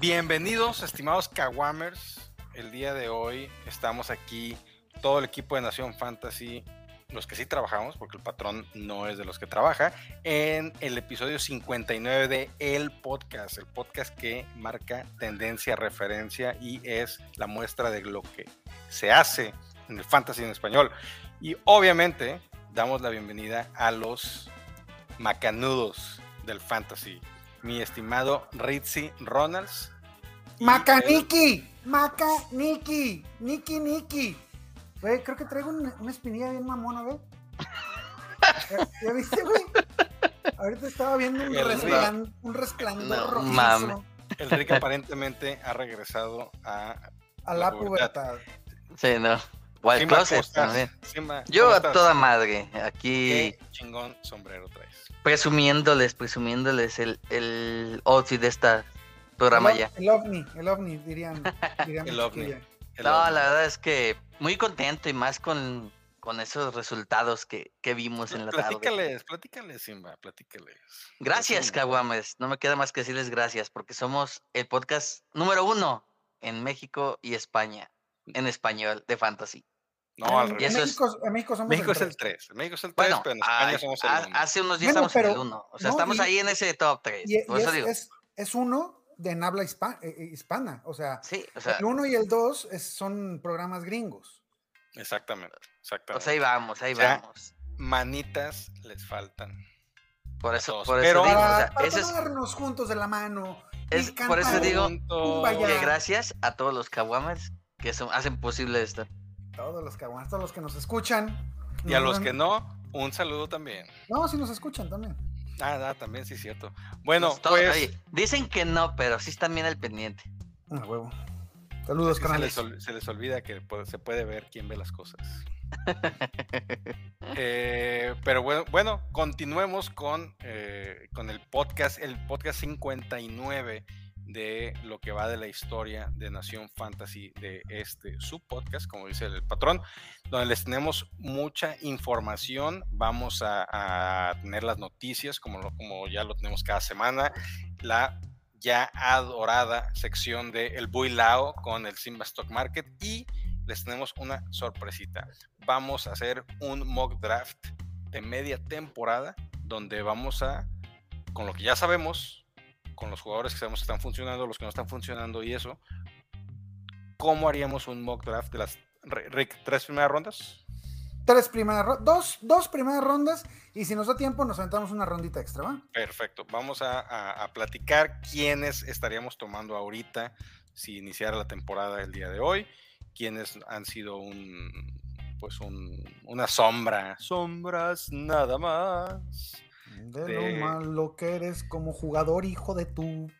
Bienvenidos, estimados Kawamers. El día de hoy estamos aquí, todo el equipo de Nación Fantasy, los que sí trabajamos, porque el patrón no es de los que trabaja, en el episodio 59 de El Podcast, el podcast que marca tendencia, referencia y es la muestra de lo que se hace en el fantasy en español. Y obviamente damos la bienvenida a los macanudos del fantasy mi estimado Ritzy Ronalds. Macaniki, Macaniki, Niki Niki. Güey, creo que traigo una, espinilla bien mamona, güey. ¿Ya, viste, güey? Ahorita estaba viendo un, un resplandor no, El Rick aparentemente ha regresado a... A la, pubertad. Sí, no. Wild Closet también. Yo a toda madre, aquí... Qué chingón sombrero traes presumiéndoles, presumiéndoles el, el outfit de esta programa ya. El ovni, el ovni, dirían. el ovni. no, la verdad es que muy contento y más con, con esos resultados que, que vimos en la platícales, tarde. Platícales, Simba, platícales. Gracias, Caguames. No me queda más que decirles gracias porque somos el podcast número uno en México y España, en español, de fantasy. No, al revés. México, en México, somos México es el 3. México es el 3, pero en España somos el 1. Hace unos días estamos en el 1. O sea, estamos ahí en ese top 3. Y, Por eso es, digo. Es, es, uno de en habla hispa, eh, eh, hispana. O sea, sí, o sea, el 1 y el 2 son programas gringos. Exactamente, exactamente. Pues ahí vamos, ahí o sea, vamos. Manitas les faltan. Por eso, por eso pero digo. Para, o sea, para ese tomarnos juntos de la mano. Es, por eso digo que gracias a todos los kawamers que son, hacen posible esto todos los que todos los que nos escuchan. Y a los que no, un saludo también. No, sí nos escuchan también. Ah, ah también sí es cierto. Bueno, pues, pues dicen que no, pero sí están bien al pendiente. Ah, huevo. Saludos, canales. Se les, se les, olvida que se puede ver quién ve las cosas. eh, pero bueno, bueno, continuemos con, eh, con el podcast, el podcast 59 de lo que va de la historia de Nación Fantasy de este subpodcast, como dice el patrón, donde les tenemos mucha información. Vamos a, tener las noticias, como, como ya lo tenemos cada semana, la ya adorada sección de El Builao con el Simba Stock Market y les tenemos una sorpresita. Vamos a hacer un mock draft de media temporada donde vamos a, con lo que ya sabemos, con los jugadores que sabemos que están funcionando, los que no están funcionando y eso, ¿cómo haríamos un mock draft de las Rick, tres primeras rondas? Tres primeras rondas, dos, dos primeras rondas y si nos da tiempo nos aventamos una rondita extra, ¿va? Perfecto, vamos a, a, platicar quiénes estaríamos tomando ahorita si iniciara la temporada el día de hoy, quiénes han sido un, pues un, una sombra, sombras nada más de, lo malo que eres como jugador, hijo de tu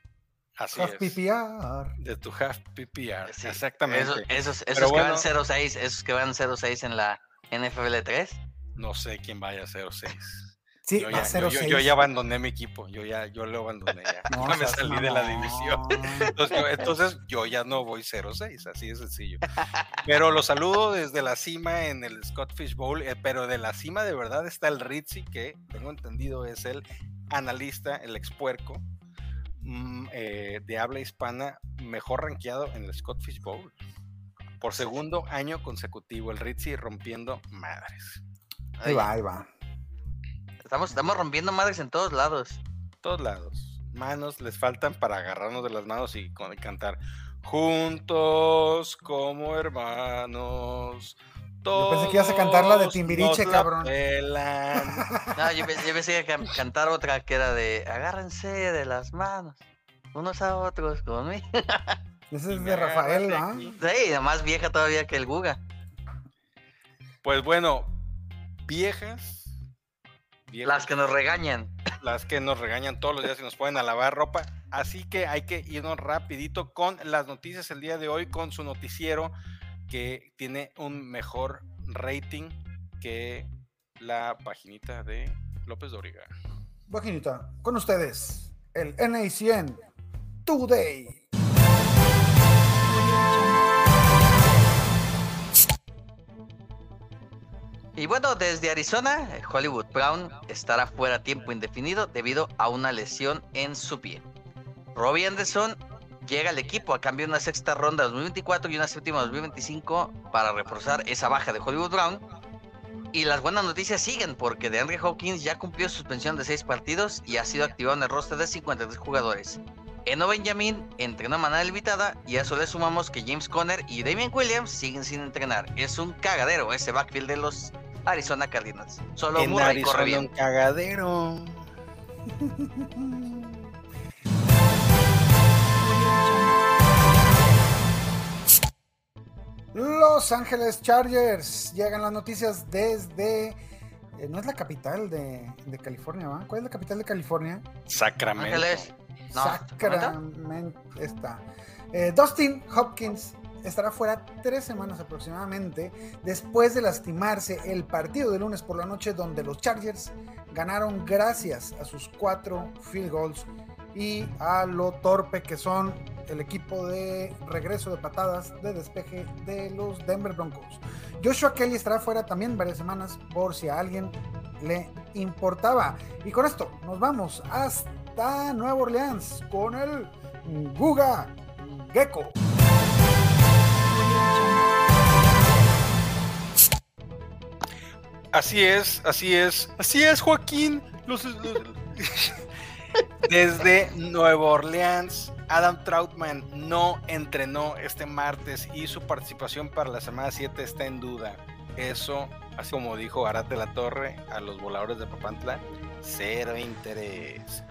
Así half PPR. De tu half PPR, exactamente. esos, esos que van 0-6, esos que van 0-6 en la NFL 3. No sé quién vaya a 0-6. Sí, yo, ya, yo, yo, ya abandoné mi equipo, yo ya yo lo abandoné ya. No, me salí de la división. Entonces yo, entonces yo, ya no voy 0-6, así de sencillo. Pero lo saludo desde la cima en el Scott Fish Bowl, eh, pero de la cima de verdad está el Ritzy, que tengo entendido es el analista, el expuerco mm, eh, de habla hispana mejor rankeado en el Scott Fish Bowl. Por segundo año consecutivo, el Ritzy rompiendo madres. Ahí va, ahí va. Estamos, estamos rompiendo madres en todos lados. Todos lados. Manos les faltan para agarrarnos de las manos y cantar juntos como hermanos. Yo pensé que ibas a cantar la de Timbiriche, cabrón. no, yo, pensé que cantar otra que era de agárrense de las manos, unos a otros conmigo. Ese es de Rafael, ¿no? Sí, más vieja todavía que el Guga. Pues bueno, viejas las que nos regañan. Las que nos regañan todos los días y nos pueden a lavar ropa. Así que hay que irnos rapidito con las noticias el día de hoy, con su noticiero que tiene un mejor rating que la paginita de López Doriga. Paginita, con ustedes, el NACN Today. Y bueno, desde Arizona, Hollywood Brown estará fuera tiempo indefinido debido a una lesión en su pie. Robbie Anderson llega al equipo a cambio de una sexta ronda 2024 y una séptima 2025 para reforzar esa baja de Hollywood Brown. Y las buenas noticias siguen porque DeAndre Hawkins ya cumplió suspensión de 6 partidos y ha sido activado en el roster de 53 jugadores. Eno Benjamin entrenó de manera limitada y a eso le sumamos que James Conner y Damian Williams siguen sin entrenar. Es un cagadero ese backfield de los Arizona Cardinals. Solo en Murray corre Arizona bien. un cagadero. Los Ángeles Chargers. Llegan las noticias desde. eh, no es la capital de, de California, ¿va? ¿Cuál es la capital de California? Sacramento. Ángeles. No, Sacramento. Está. Eh, Dustin Hopkins estará fuera tres semanas aproximadamente después de lastimarse el partido de lunes por la noche donde los Chargers ganaron gracias a sus cuatro field goals y a lo torpe que son el equipo de regreso de patadas de despeje de los Denver Broncos. Joshua Kelly estará fuera también varias semanas por si a alguien le importaba. Y con esto nos vamos hasta Nueva Orleans con el Guga Gecko. Así es, así es, así es, Joaquín. Desde Nueva Orleans, Adam Troutman no entrenó este martes y su participación para la semana 7 está en duda. Eso, así como dijo Arad de la Torre a los voladores de Papantla, cero interés.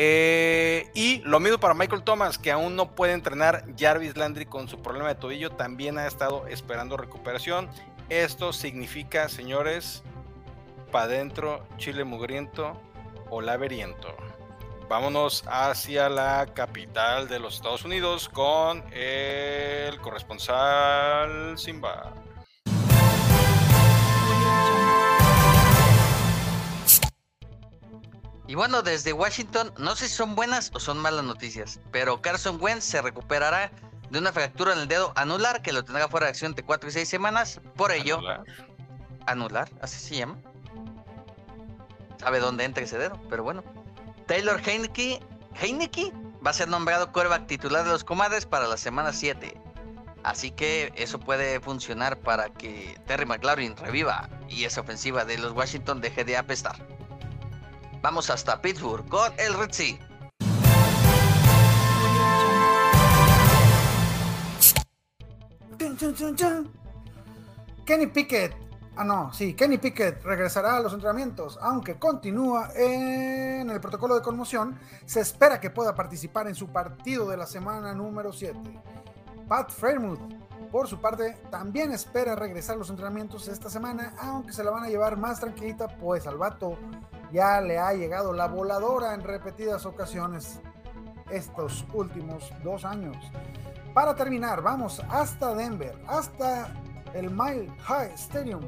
Eh, y lo mismo para Michael Thomas, que aún no puede entrenar. Jarvis Landry con su problema de tobillo también ha estado esperando recuperación. Esto significa, señores, para adentro, chile mugriento o laberiento. Vámonos hacia la capital de los Estados Unidos con el corresponsal Simba. Y bueno, desde Washington, no sé si son buenas o son malas noticias, pero Carson Wentz se recuperará de una fractura en el dedo anular que lo tendrá fuera de acción entre 4 y 6 semanas. Por ello, Anular. anular, así se llama. Sabe dónde entra ese dedo, pero bueno. Taylor Heineke, Heineke va a ser nombrado quarterback titular de los comadres para la semana 7. Así que eso puede funcionar para que Terry McLaurin reviva y esa ofensiva de los Washington deje de apestar. Vamos hasta Pittsburgh con el chun. Kenny Pickett. Ah, no, sí, Kenny Pickett regresará a los entrenamientos, aunque continúa en el protocolo de conmoción. Se espera que pueda participar en su partido de la semana número 7. Pat Fairmouth, por su parte, también espera regresar a los entrenamientos esta semana, aunque se la van a llevar más tranquilita, pues al vato ya le ha llegado la voladora en repetidas ocasiones estos últimos dos años. Para terminar, vamos hasta Denver, hasta el Mile High Stadium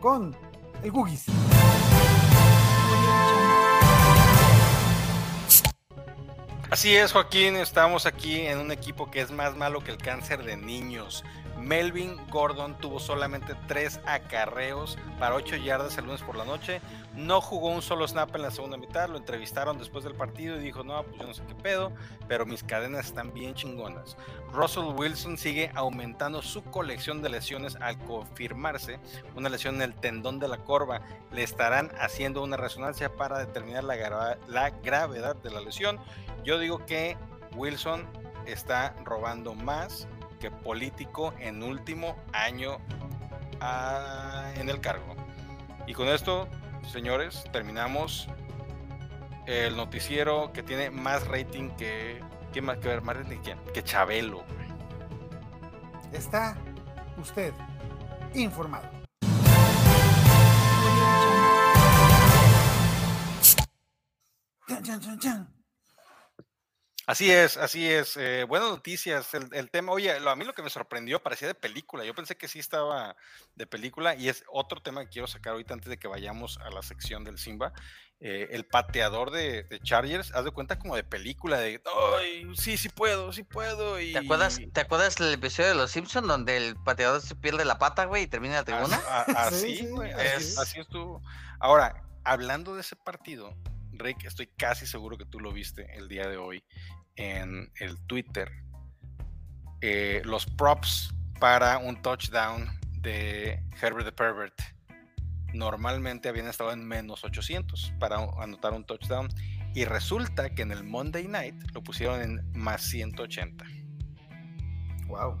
con el Googies. Así es, Joaquín, estamos aquí en un equipo que es más malo que el cáncer de niños. Melvin Gordon tuvo solamente tres acarreos para 8 yardas el lunes por la noche. No jugó un solo snap en la segunda mitad. Lo entrevistaron después del partido y dijo: No, pues yo no sé qué pedo, pero mis cadenas están bien chingonas. Russell Wilson sigue aumentando su colección de lesiones al confirmarse una lesión en el tendón de la corva. Le estarán haciendo una resonancia para determinar la, la gravedad de la lesión. Yo digo que Wilson está robando más que político en último año ah, en el cargo. Y con esto, señores, terminamos el noticiero que tiene más rating que. ¿Quién más que ver? Más rating que? Que Chabelo. Está usted informado. Chan, chan, chan, chan. Así es, así es. eh, buenas noticias. El, el tema, oye, lo- a mí lo que me sorprendió parecía de película. Yo pensé que sí estaba de película y es otro tema que quiero sacar ahorita antes de que vayamos a la sección del Simba. eh, el pateador de, de Chargers, haz de cuenta como de película, de, ay, sí, sí puedo, sí puedo. Y, ¿Te acuerdas, ¿Te acuerdas del episodio de Los Simpsons donde el pateador se pierde la pata, güey, y termina en la tribuna? a- a- Sí, así, sí, güey, así es. así estuvo. Ahora, hablando de ese partido, Rick, estoy casi seguro que tú lo viste el día de hoy en el Twitter. Eh, los props para un touchdown de Herbert the Pervert normalmente habían estado en menos 800 para anotar un touchdown y resulta que en el Monday Night lo pusieron en más 180. Wow.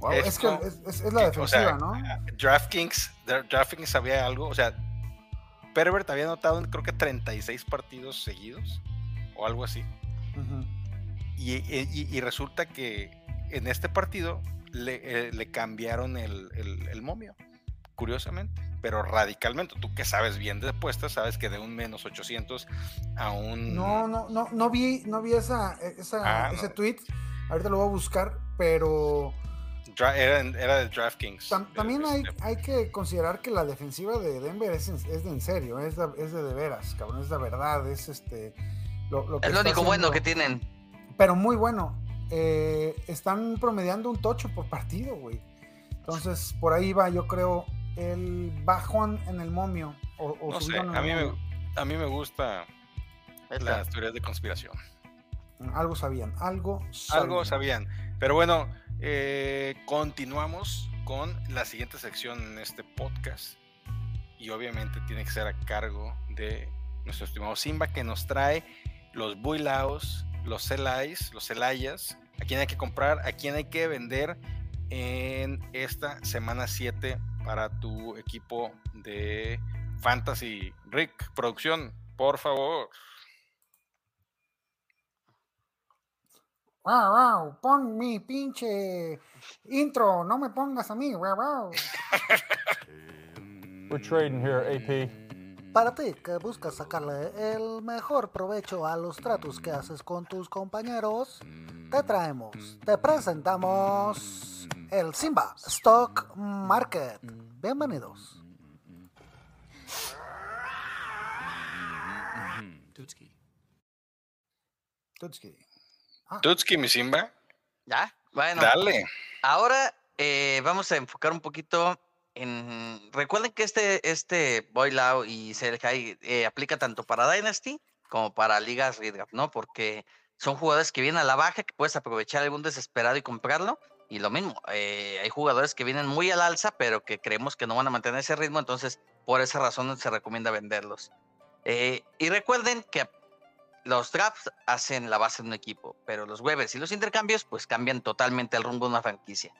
wow es, que es, la defensiva, ¿no? DraftKings, DraftKings sabía algo, o sea, Pervert había anotado creo que 36 partidos seguidos o algo así. y, resulta que en este partido le, eh, cambiaron el, el momio curiosamente, pero radicalmente. Tú que sabes bien de apuestas, sabes que de un menos 800 a un... No, no, no, no vi, no vi esa, e, esa ah, ese tweet. Ahorita lo voy a buscar, pero... Era, era de DraftKings. también hay, hay, que considerar que la defensiva de Denver es, es de en serio, es de, es de, de veras, cabrón, es de verdad, es este... Lo, es lo único bueno que tienen. Pero muy bueno. Eh, están promediando un tocho por partido, güey. Entonces, por ahí va, yo creo, el bajón en el momio. O, no sé, a, mí me, a mí me gusta las teorías de conspiración. Algo sabían, algo sabían. Algo sabían. Pero bueno, eh, continuamos con la siguiente sección en este podcast. Y obviamente tiene que ser a cargo de nuestro estimado Simba, que nos trae los builaos, los celais, los celayas, a quién hay que comprar, a quién hay que vender en esta semana 7 para tu equipo de Fantasy. Rick, producción, por favor. Wow, wow, pon mi pinche intro, no me pongas a mí, wow, wow. We're trading here, AP. Para ti que buscas sacarle el mejor provecho a los tratos que haces con tus compañeros, te traemos, te presentamos el Simba Stock Market. Bienvenidos. Tutski. Tutski. Ah. Tutski, mi Simba. Ya, bueno. Dale. Ahora eh, vamos a enfocar un poquito en. Recuerden que este, este y Sergei eh, aplica tanto para Dynasty como para ligas Redraft, ¿no? Porque son jugadores que vienen a la baja, que puedes aprovechar algún desesperado y comprarlo. Y lo mismo, eh, hay jugadores que vienen muy al alza, pero que creemos que no van a mantener ese ritmo, entonces por esa razón se recomienda venderlos. Eh, y recuerden que los drafts hacen la base de un equipo, pero los waivers y los intercambios pues cambian totalmente el rumbo de una franquicia.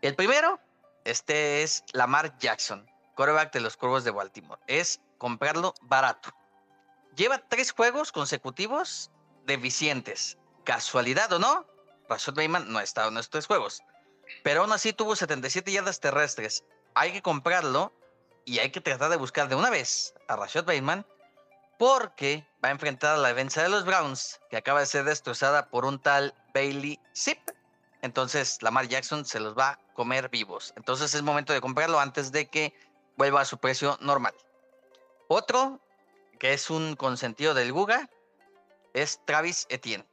El primero, este es Lamar Jackson, quarterback de los Cuervos de Baltimore. Es comprarlo barato. Lleva tres juegos consecutivos deficientes. Casualidad o no, Rashad Bateman no ha estado en estos tres juegos. Pero aún así tuvo 77 yardas terrestres. Hay que comprarlo y hay que tratar de buscar de una vez a Rashad Bateman porque va a enfrentar a la defensa de los Browns que acaba de ser destrozada por un tal Bailey Zip. Entonces Lamar Jackson se los va a comer vivos. Entonces es momento de comprarlo antes de que vuelva a su precio normal. Otro que es un consentido del Guga es Travis Etienne.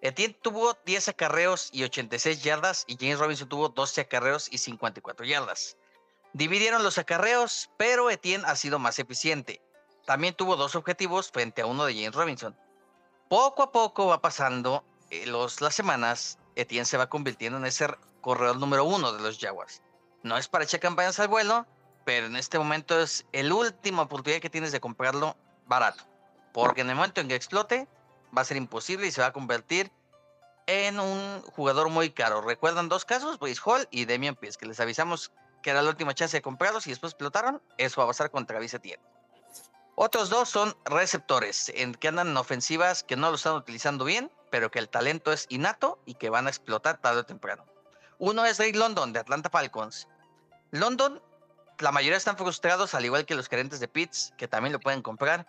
Etienne tuvo 10 acarreos y 86 yardas y James Robinson tuvo 12 acarreos y 54 yardas. Dividieron los acarreos, pero Etienne ha sido más eficiente. También tuvo dos objetivos frente a uno de James Robinson. Poco a poco va pasando eh, los, las semanas, Etienne se va convirtiendo en ese corredor número uno de los Jaguars. No es para echar campañas al vuelo, pero en este momento es el última oportunidad que tienes de comprarlo barato. Porque en el momento en que explote, va a ser imposible y se va a convertir en un jugador muy caro. ¿Recuerdan dos casos? Bryce Hall y Demian Pierce, que les avisamos que era la última chance de comprarlos y después explotaron. Eso va a pasar contra Travis Etienne. Otros dos son receptores, en que andan en ofensivas que no lo están utilizando bien, pero que el talento es innato y que van a explotar tarde o temprano. Uno es Ray London de Atlanta Falcons. London, la mayoría están frustrados, al igual que los gerentes de Pitts, que también lo pueden comprar,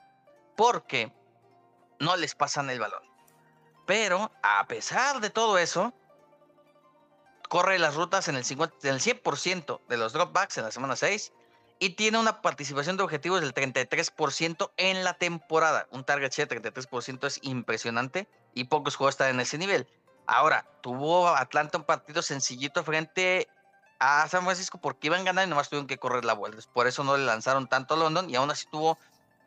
porque no les pasan el balón. Pero a pesar de todo eso, corre las rutas en el, 50, en el 100% de los dropbacks en la semana 6 y tiene una participación de objetivos del 33% en la temporada. Un target share de 33% es impresionante y pocos juegos están en ese nivel. Ahora, tuvo Atlanta un partido sencillito frente a San Francisco porque iban ganando y nomás tuvieron que correr la vuelta. Por eso no le lanzaron tanto a London y aún así tuvo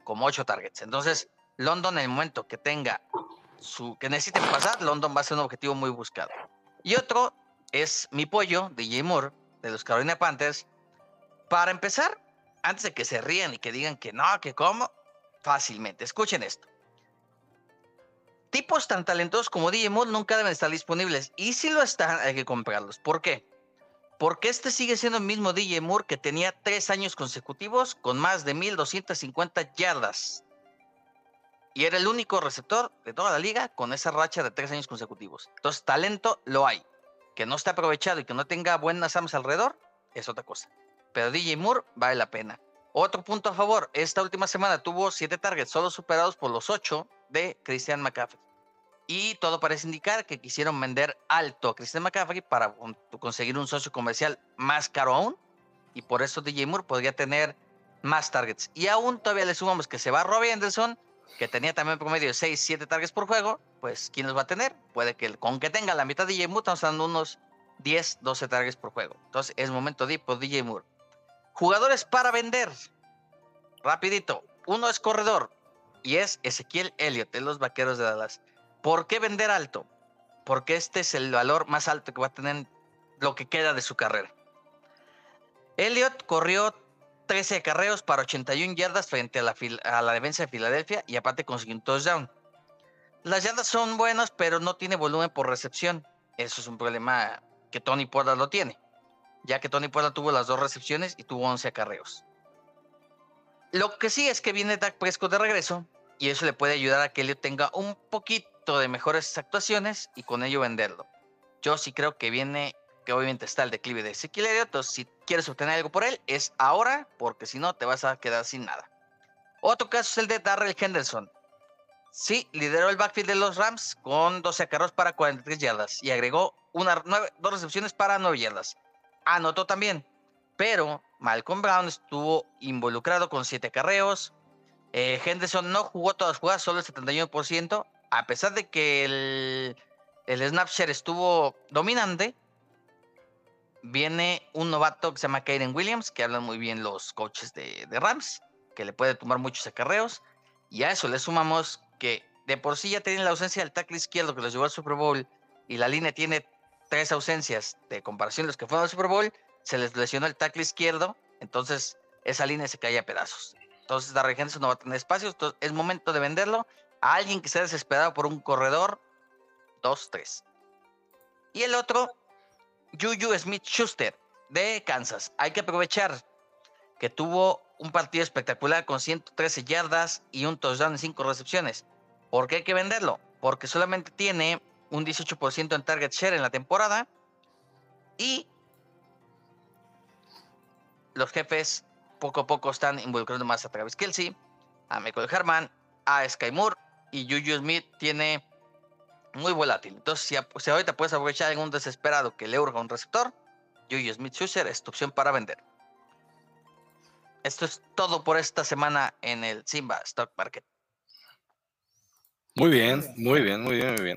como 8 targets. Entonces, London en el momento que tenga su que necesiten pasar, London va a ser un objetivo muy buscado. Y otro es mi pollo, DJ Moore, de los Carolina Panthers. Para empezar, antes de que se rían y que digan que no, que cómo, fácilmente, escuchen esto. Tipos tan talentosos como Moore nunca deben estar disponibles. Y si lo están, hay que comprarlos. ¿Por qué? Porque este sigue siendo el mismo DJ Moore que tenía tres años consecutivos con más de 1250 yardas. Y era el único receptor de toda la liga con esa racha de tres años consecutivos. Entonces, talento lo hay. Que no esté aprovechado y que no tenga buenas armas alrededor es otra cosa. Pero DJ Moore vale la pena. Otro punto a favor, esta última semana tuvo siete targets, solo superados por los ocho de Christian McCaffrey. Y todo parece indicar que quisieron vender alto a Christian McCaffrey para conseguir un socio comercial más caro aún. Y por eso DJ Moore podría tener más targets. Y aún todavía le sumamos que se va Robbie Anderson, que tenía también promedio de 6, 7 targets por juego. Pues, ¿quién los va a tener? Puede que con que tenga la mitad de DJ Moore, estamos dando unos 10, 12 targets por juego. Entonces, es momento de por DJ Moore. Jugadores para vender. Rapidito. Uno es corredor y es Ezequiel Elliott de los Vaqueros de Dallas. ¿Por qué vender alto? Porque este es el valor más alto que va a tener lo que queda de su carrera. Elliott corrió 13 carreos para 81 yardas frente a la, defensa de Filadelfia y aparte consiguió un touchdown. Las yardas son buenas, pero no tiene volumen por recepción. Eso es un problema que Tony Pollard lo tiene ya que Tony Pollard tuvo las dos recepciones y tuvo 11 acarreos. Lo que sí es que viene Dak Prescott de regreso y eso le puede ayudar a que Elliot tenga un poquito de mejores actuaciones y con ello venderlo. Yo sí creo que viene, que obviamente está el declive de Ezequiel Elliott, entonces si quieres obtener algo por él es ahora, porque si no te vas a quedar sin nada. Otro caso es el de Darrell Henderson. Sí, lideró el backfield de los Rams con 12 acarreos para 43 yardas y agregó una, dos recepciones para 9 yardas anotó también, pero Malcolm Brown estuvo involucrado con siete carreos. Eh, Henderson no jugó todas las jugadas, solo el 71%, a pesar de que el, el Snapchat estuvo dominante. Viene un novato que se llama Kaden Williams, que hablan muy bien los coaches de, de Rams, que le puede tomar muchos acarreos. Y a eso le sumamos que de por sí ya tienen la ausencia del tackle izquierdo que los llevó al Super Bowl y la línea tiene tres ausencias de comparación los que fueron al Super Bowl, se les lesionó el tackle izquierdo, entonces esa línea se cae a pedazos. Entonces Darrell Henderson no va a tener espacio, es momento de venderlo a alguien que esté desesperado por un corredor 2-3. Y el otro, Juju Smith Schuster de Kansas. Hay que aprovechar que tuvo un partido espectacular con 113 yardas y un touchdown en 5 recepciones. ¿Por qué hay que venderlo? Porque solamente tiene un 18% en target share en la temporada. Y los jefes poco a poco están involucrando más a Travis Kelsey, a Michael Herman, a Sky Moore y Juju Smith tiene muy volátil. Entonces, si, ahorita puedes aprovechar en un desesperado que le urga un receptor, Juju Smith Schuster es opción para vender. Esto es todo por esta semana en el Simba Stock Market. Muy bien, muy bien, muy bien, muy bien.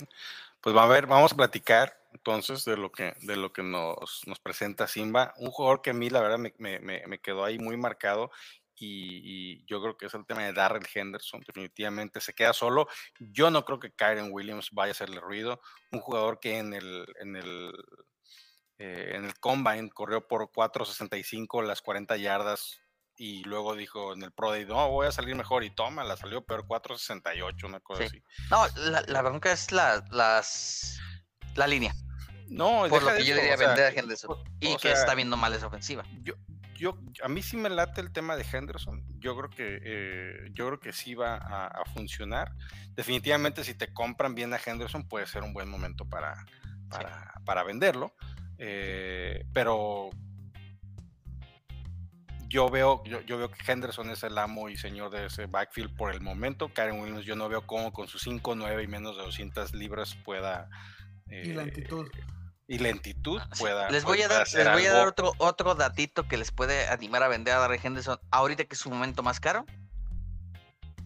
Pues va a ver, vamos a platicar entonces de lo que, de lo que nos, nos presenta Simba. Un jugador que a mí la verdad me, me, me quedó ahí muy marcado y, yo creo que es el tema de Darrell Henderson. Definitivamente se queda solo. Yo no creo que Kyron Williams vaya a hacerle ruido. Un jugador que en el, en el, eh, en el combine corrió por 4.65 las 40 yardas y luego dijo en el Pro Day, no, voy a salir mejor y toma, la salió peor 4.68, una cosa así. No, la, la bronca es la, las, la línea. No, por lo que yo diría vender a Henderson y que está viendo mal esa ofensiva. Yo, yo, a mí sí me late el tema de Henderson. Yo creo que, eh, yo creo que sí va a, funcionar. Definitivamente, si te compran bien a Henderson, puede ser un buen momento para, para, para venderlo. Eh, pero yo veo, yo, veo que Henderson es el amo y señor de ese backfield por el momento. Karen Williams, yo no veo cómo con sus 5, 9 y menos de 200 libras pueda. y lentitud. Eh, y lentitud ah, pueda. Les voy a dar, les voy a dar otro, otro datito que les puede animar a vender a Darren Henderson ahorita que es su momento más caro.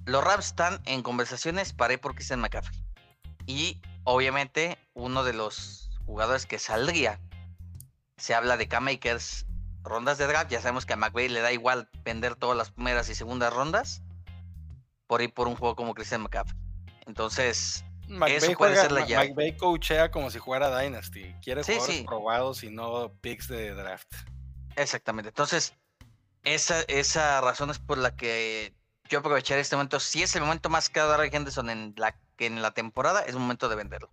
Los Rams están en conversaciones para ir por Christian McCaffrey. Y obviamente uno de los jugadores que saldría, se habla de K-Makers rondas de draft. Ya sabemos que a McVay le da igual vender todas las primeras y segundas rondas. por ir por un juego como Christian McCaffrey. Entonces, McVay Eso puede juega- ser la llave. McVay coachea como si fuera Dynasty. Quiere Sí, jugadores sí. probados y no picks de draft. exactamente. Entonces, esa, esa razón es por la que yo aprovecharé este momento. Si es el momento más caro de Henderson en la, en la temporada, es momento de venderlo.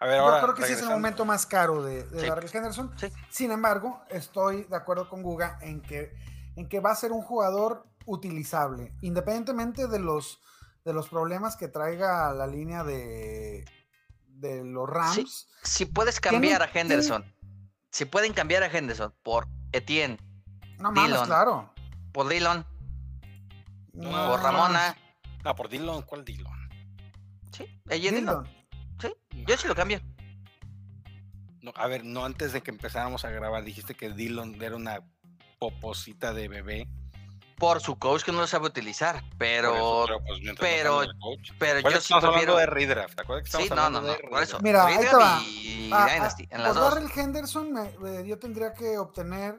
A ver, Yo creo que sí es el momento más caro de, de Sí. Darrell Henderson. Sí. Sin embargo, estoy de acuerdo con Guga en que, en que va a ser un jugador utilizable, independientemente de los, de los problemas que traiga la línea de, de los Rams. Si puedes cambiar a tiene- Henderson, si pueden cambiar a Henderson por Etienne, No mames, Dillon. claro. por Dillon, No por. Ramona, Ah, por Dillon. ¿Cuál Dillon? sí, ella Dillon. Dillon. Yo sí lo cambio. No, a ver, no antes de que empezáramos a grabar, dijiste que Dillon era una poposita de bebé. Por su coach que no lo sabe utilizar, pero, Por eso, pues, pero- coach. pero yo sí prefiero. de redraft. ¿Te acuerdas que Sí, estamos no, no, hablando no, de por eso. Mira, ahí te va. y Ah, ah, Dynasty, en por las dos. Darrell Henderson, me- eh, yo tendría que obtener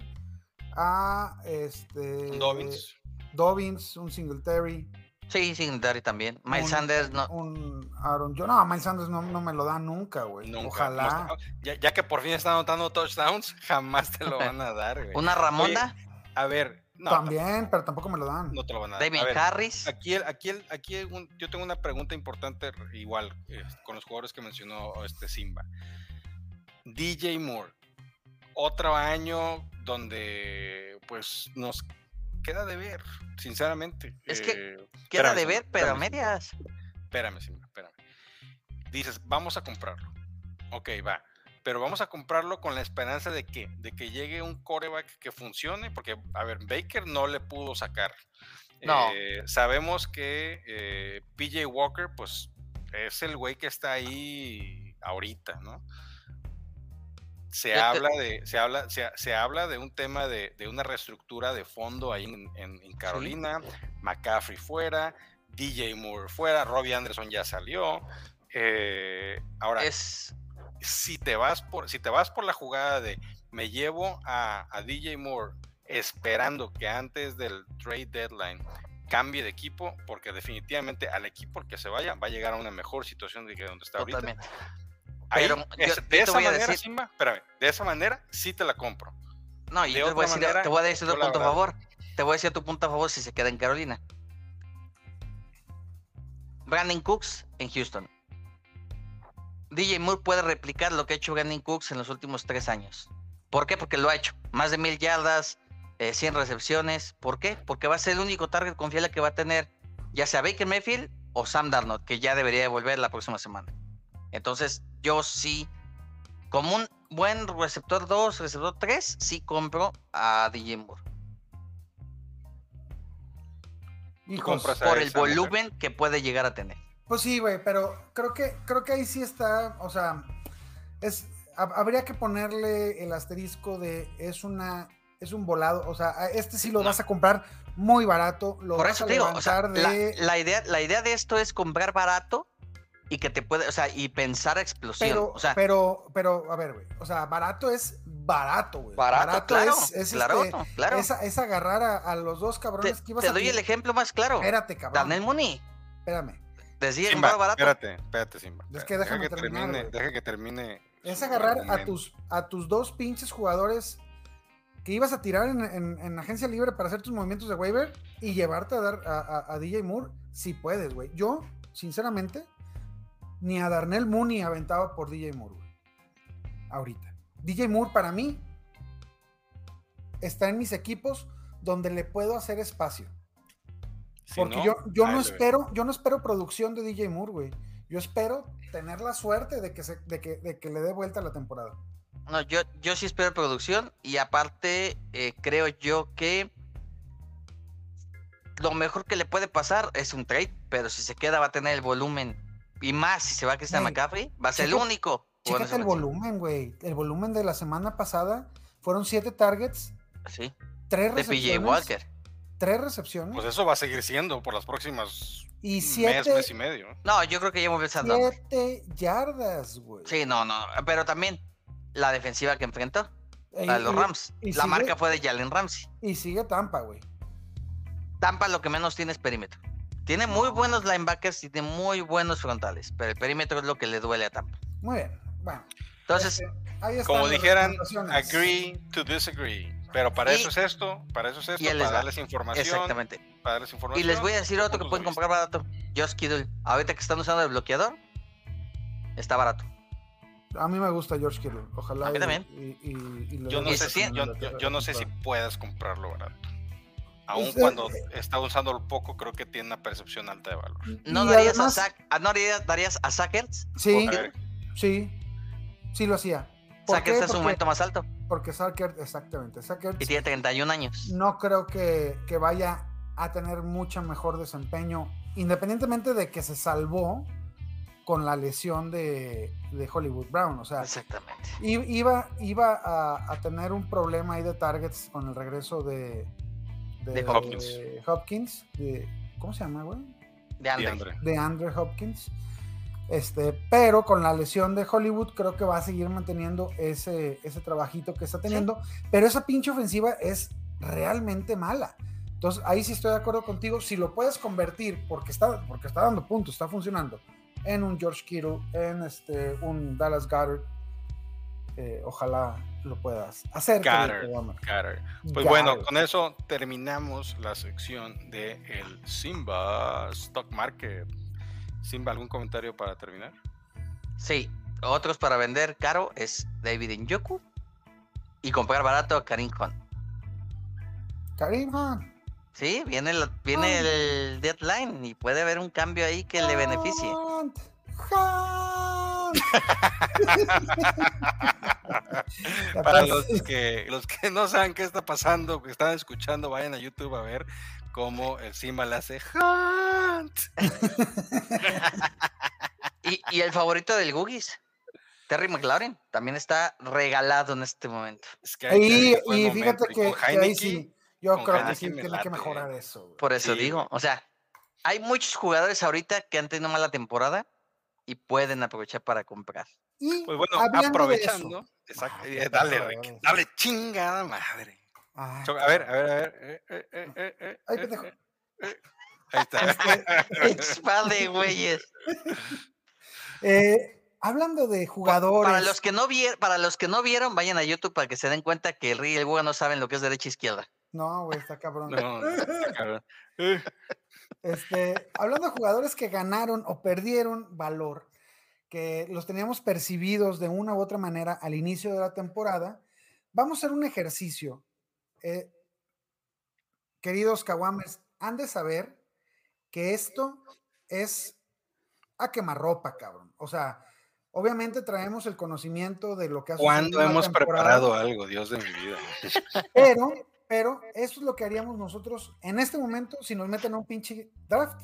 a este Dobbins. Dobbins, un Singletary, Sí, Singletary también. Miles un- Sanders, no. un Aaron Jones. No, Miles Sanders no, no me lo da nunca, güey. Ojalá. no está- ya, ya que por fin está anotando touchdowns, jamás te lo van a dar, güey. Una Ramonda, A ver, no, También, pero tampoco me lo dan. no te lo van a dar. A Damien ver, Harris. Aquí, el- aquí, el- aquí un- yo tengo una pregunta importante igual eh, con los jugadores que mencionó este Simba. DJ Moore, otro año donde pues nos queda de ver, sinceramente. Es que Eh, Queda espérame, de ver, pero a medias. Espérame, Simba, espérame. Dices, vamos a comprarlo. Ok, va. Pero vamos a comprarlo con la esperanza de que, de que llegue un coreback que funcione, porque, a ver, Baker no le pudo sacar. No. Eh, sabemos que eh, PJ Walker, pues, es el güey que está ahí ahorita, ¿no? Se habla de, se habla, se, se habla de un tema de, de una reestructura de fondo ahí en, en- en Carolina, McCaffrey fuera, DJ Moore fuera, Robbie Anderson ya salió. eh, ahora, Es. si te vas por, si te vas por la jugada de me llevo a, a DJ Moore esperando que antes del trade deadline cambie de equipo, porque definitivamente al equipo que se vaya va a llegar a una mejor situación de que donde está ahorita. Ahí, Pero yo- es- yo de esa voy a manera, decir- Simba, espérame, de esa manera sí te la compro. No, yo te voy, a decir, manera, te voy a decir yo otro la punto a favor. Te voy a decir tu punto a favor si se queda en Carolina. Brandon Cooks en Houston. DJ Moore puede replicar lo que ha hecho Brandon Cooks en los últimos tres años. ¿Por qué? Porque lo ha hecho. Más de mil yardas, eh, 100 recepciones. ¿Por qué? Porque va a ser el único target confiable que va a tener ya sea Baker Mayfield o Sam Darnold, que ya debería de volver la próxima semana. Entonces, yo sí, como un buen receptor 2, receptor 3, sí compro a DJ Moore. Hijos, compras a Por el mujer. volumen que puede llegar a tener. Pues sí, güey, pero creo que, creo que ahí sí está, o sea, es, hab- habría que ponerle el asterisco de es una, es un volado, o sea, a este sí lo No. vas a comprar muy barato, lo Por vas eso a te digo, o sea, la, de, la idea, la idea de esto es comprar barato y que te puede, o sea, y pensar a explosión. pero, o sea, pero, pero, a ver, güey, o sea, barato es barato, güey. barato, claro, es, es claro, este, claro. es, es agarrar a, a los dos te, cabrones que ibas te a doy el ejemplo más claro. Espérate, cabrón. Daniel Mooney, Espérame. decía Simba, barato. espérate, espérate, Simba. Es que espérate, déjame deja que terminar, termine, deja que termine. Es agarrar a tus, a tus dos pinches jugadores que ibas a tirar en, en- en agencia libre para hacer tus movimientos de waiver y llevarte a dar a, a- a DJ Moore si puedes, güey. Yo, sinceramente, ni a Darnell Mooney aventaba por DJ Moore, güey. Ahorita. DJ Moore para mí está en mis equipos donde le puedo hacer espacio. Si Porque no, yo, yo no espero, yo no espero producción de DJ Moore, güey. Yo espero tener la suerte de que, se, de que, de que le dé vuelta la temporada. No, yo, yo sí espero producción y aparte eh, creo yo que lo mejor que le puede pasar es un trade, pero si se queda va a tener el volumen y más si se va a Christian McCaffrey, va a ser el único. bueno, Chécate el volumen, güey. El volumen de la semana pasada fueron siete targets, Sí, tres de PJ recepciones. Walker. Tres recepciones Pues eso va a seguir siendo por las próximas y mes, siete, mes y medio. No, yo creo que ya el Sandown. siete yardas, güey. Sí, no, no, pero también la defensiva que enfrentó, E- la de los y- Rams. y La sigue- marca fue de Jalen Ramsey. Y sigue Tampa, güey. Tampa lo que menos tiene es perímetro. Tiene muy buenos linebackers y tiene muy buenos frontales, pero el perímetro es lo que le duele a Tampa. Muy bien. Bueno. Entonces, este, Como dijeran, agree to disagree. Pero para Y- eso es esto, para eso es esto, y para va. darles información. exactamente. Para darles Y información. les voy a decir otro que pueden comprar barato. Josh Kittle. Ahorita que están usando el bloqueador, está barato. A mí me gusta George Kittle. Ojalá. A mí y- también. y- y- y Yo no Y sé si, yo, no sé si puedas comprarlo barato. Aun Pues, eh, cuando está usándolo poco, creo que tiene una percepción alta de valor. ¿No darías, además- a Zach- ah, ¿no darías, darías a Sackers? Sí, sí. Sí lo hacía. ¿Por Sackers qué? está en su Porque, momento más alto porque Sackert, exactamente. Sackert y tiene 31 años. no creo que, que vaya a tener mucho mejor desempeño, independientemente de que se salvó con la lesión de, de Hollywood Brown. O sea, Exactamente. iba, iba a, a tener un problema ahí de targets con el regreso de, De Hopkins. de Hopkins, de- ¿cómo se llama, güey? De Andre. De Andre Hopkins. Este, pero con la lesión de Hollywood, creo que va a seguir manteniendo ese, ese trabajito que está teniendo. Pero esa pinche ofensiva es realmente mala. Entonces, ahí sí estoy de acuerdo contigo. Si lo puedes convertir, porque está, porque está dando puntos, está funcionando, en un George Kittle, en este, un Dallas Goddard, eh, ojalá lo puedas hacer. Obama. Carter. Pues bueno, con eso terminamos la sección de el Simba Stock Market. Simba, ¿algún comentario para terminar? Sí. Otros para vender caro es David Njoku y comprar barato a Karim Hunt. Karim Hunt. Sí, viene, la- viene el deadline y puede haber un cambio ahí que le beneficie. Hunt. Hunt. Para los que, los que no saben qué está pasando, que están escuchando, vayan a YouTube a ver cómo el Simba le hace Hunt. Y, y el favorito del Googies, Terry McLaurin, también está regalado en este momento. Es que hay que Y, fíjate Y que, ahí sí, yo creo que sí tiene late. que mejorar eso. güey. Por eso Sí, digo, o sea, hay muchos jugadores ahorita que han tenido mala temporada y pueden aprovechar para comprar. Y Pues bueno, aprovechando. eso- exacto, Ah, eh, dale, Rick, güey. dale, chingada madre. Ay, Cho- A ver, a ver, a ver. eh, eh, eh, Ay, pendejo. Ahí está. Este, de güeyes. eh, hablando de jugadores. Para los que no vieron, para los que no vieron, vayan a YouTube para que se den cuenta que el Ri y el Buga no saben lo que es derecha e izquierda. No, güey, está cabrón. No, está cabrón. Este, hablando de jugadores que ganaron o perdieron valor, que los teníamos percibidos de una u otra manera al inicio de la temporada, vamos a hacer un ejercicio. Eh, queridos Kawames, han de saber que esto es a quemarropa, cabrón. O sea, obviamente traemos el conocimiento de lo que ha sucedido ¿Cuándo hemos temporada, preparado algo, Dios de mi vida? Pero, pero eso es lo que haríamos nosotros en este momento si nos meten a un pinche draft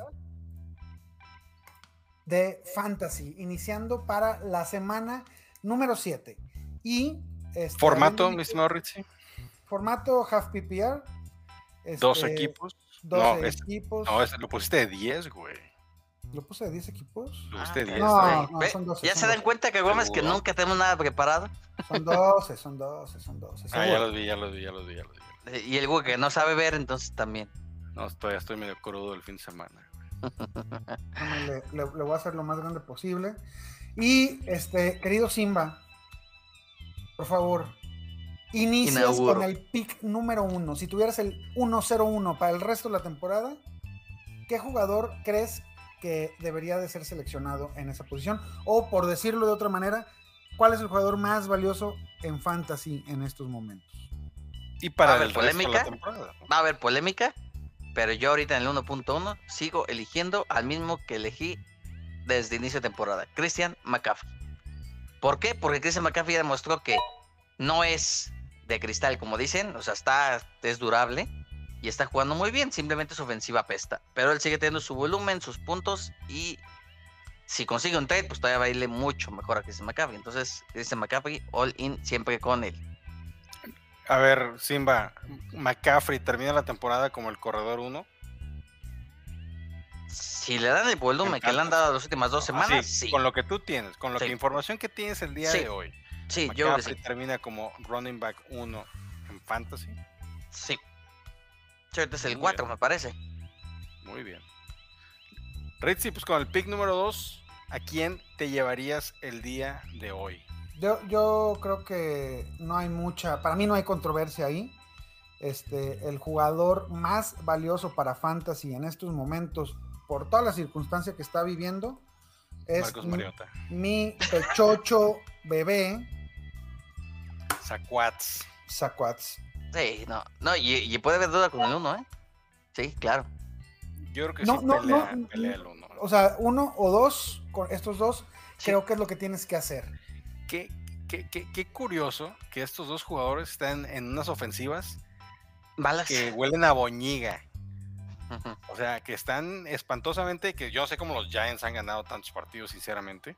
de fantasy, iniciando para la semana número 7. Y este, Formato, mi estimado Richie. formato half PPR. Dos este, equipos. 12 No, es- equipos. No, ese lo pusiste de 10, güey. ¿Lo puse de 10 equipos? Lo Ah, pusiste de 10. no. güey. no, Ve, son 12, ya son se dan 12. cuenta que Gómez que nunca tenemos nada preparado. Son 12, son 12, son 12. Ah, ya seguro. los vi, ya los vi, ya los vi, ya los vi. Y el Buga que no sabe ver, entonces también. No, todavía estoy medio crudo el fin de semana. Le, le- le voy a hacer lo más grande posible. Y, este, querido Simba, por favor, inicias Inauguro. con el pick número uno. Si tuvieras el 1-0-1 para el resto de la temporada, ¿qué jugador crees que debería de ser seleccionado en esa posición? O, por decirlo de otra manera, ¿cuál es el jugador más valioso en fantasy en estos momentos? Y para ¿Va a haber el resto de la polémica? Va a haber polémica, pero yo ahorita en el 1.1 sigo eligiendo al mismo que elegí desde inicio de temporada, Christian McCaffrey. ¿Por qué? Porque Christian McCaffrey ya demostró que no es de cristal, como dicen, o sea, está, es durable y está jugando muy bien, simplemente su ofensiva apesta. Pero él sigue teniendo su volumen, sus puntos y si consigue un trade, pues todavía va a irle mucho mejor a Christian McCaffrey. Entonces, Christian McCaffrey, all in siempre con él. A ver, Simba, McCaffrey termina la temporada como el corredor 1. Si le dan el volumen que le han dado las últimas dos semanas, sí. Con lo que tú tienes, con la Sí. información que tienes el día de hoy. Sí, McCaffrey termina como running back 1 en fantasy. Sí. Ahorita es el Muy 4, bien. me parece. Muy bien. Ritzy, pues con el pick número 2, ¿a quién te llevarías el día de hoy? Yo, yo creo que no hay mucha, para mí no hay controversia ahí. Este, el jugador más valioso para Fantasy en estos momentos, por todas las circunstancias que está viviendo, es Marcos mi, Mariota. mi pechocho bebé, Saquats. Saquats. Sí, no, no, y, y puede haber duda con el uno, ¿eh? Sí, claro. Yo creo que No, sí no, pelea, no, pelea el uno. O sea, uno o dos, con estos dos, Sí. creo que es lo que tienes que hacer. Qué, qué- qué- qué curioso que estos dos jugadores están en unas ofensivas Balas. que huelen a boñiga. O sea, que están espantosamente, que yo no sé cómo los Giants han ganado tantos partidos, sinceramente.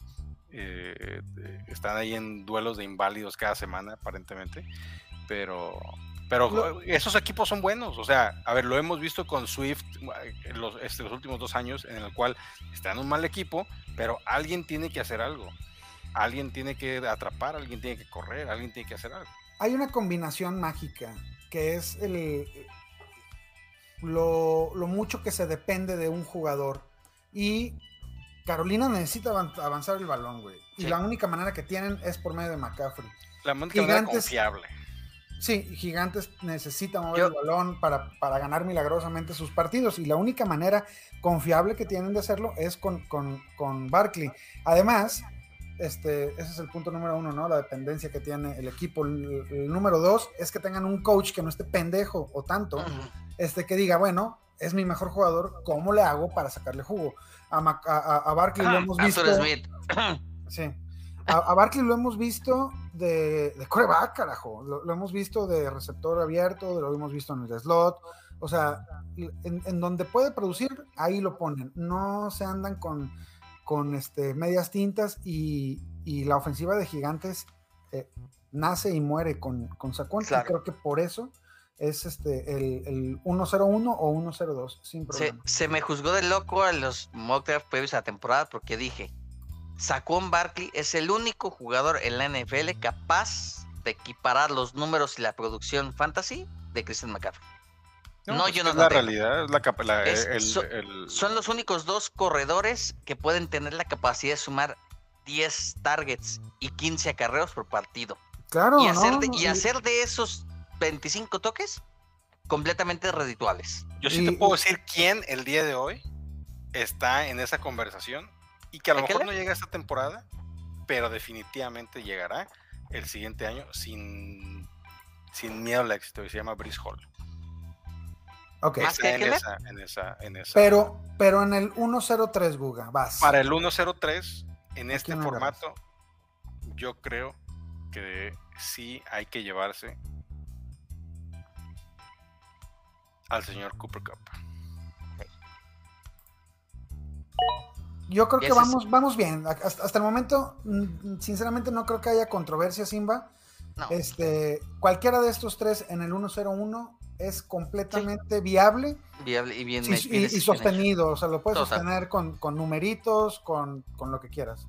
Eh, están ahí en duelos de inválidos cada semana, aparentemente. Pero, pero esos equipos son buenos. O sea, a ver, lo hemos visto con Swift eh, los, este, los últimos dos años, en el cual está en un mal equipo, pero alguien tiene que hacer algo. Alguien tiene que atrapar, alguien tiene que correr, alguien tiene que hacer algo. Hay una combinación mágica que es el lo, lo mucho que se depende de un jugador. Y Carolina necesita avan- avanzar el balón, güey. Y la única manera que tienen es por medio de McCaffrey. La única manera Gigantes- confiable. Sí, Gigantes necesita mover Yo- el balón para, para ganar milagrosamente sus partidos y la única manera confiable que tienen de hacerlo es con, con, con Barkley. Además, este, ese es el punto número uno, ¿no? La dependencia que tiene el equipo. El, el número dos es que tengan un coach que no esté pendejo o tanto, este, que diga, bueno, es mi mejor jugador, ¿cómo le hago para sacarle jugo? A, Mac- a, a- a Barkley lo hemos visto. Sí. A, a Barkley lo hemos visto de, de coreback, carajo. Lo, lo hemos visto de receptor abierto, lo hemos visto en el slot. O sea, en, en donde puede producir, ahí lo ponen. No se andan con, con este, medias tintas y, y la ofensiva de gigantes eh, nace y muere con, con Saquon. Claro. Creo que por eso es este, el, el 1-0-1 o 1-0-2, sin Se, problema. se me juzgó de loco a los mock draft previos a la temporada porque dije, Saquon Barkley es el único jugador en la NFL capaz de equiparar los números y la producción fantasy de Christian McCaffrey. No, pues yo es no la realidad, es la, capa- la- Es- el- so- el- Son los únicos dos corredores que pueden tener la capacidad de sumar 10 targets y 15 acarreos por partido. Claro, y, hacer ¿no? de, y hacer de esos 25 toques completamente redituales. Yo sí te puedo decir quién el día de hoy está en esa conversación y que a lo mejor no llega esta temporada, pero definitivamente llegará el siguiente año sin, sin miedo al éxito y se llama Brice Hall. Ok. Más que en esa, en esa, en esa. Pero, pero en el 1-0-3, Guga, vas. para el 1-0-3, en este formato, yo creo que sí hay que llevarse al señor Cooper Cup. Yo creo que es- vamos, vamos bien. Hasta, hasta el momento, mm, sinceramente, no creo que haya controversia, Simba. No. Este, cualquiera de estos tres en el 1-0-1 es completamente viable Viable y bien, y, bien y- y hecho, bien hecho. sostenido. O sea, lo puedes Total. sostener con, con numeritos, con, con lo que quieras.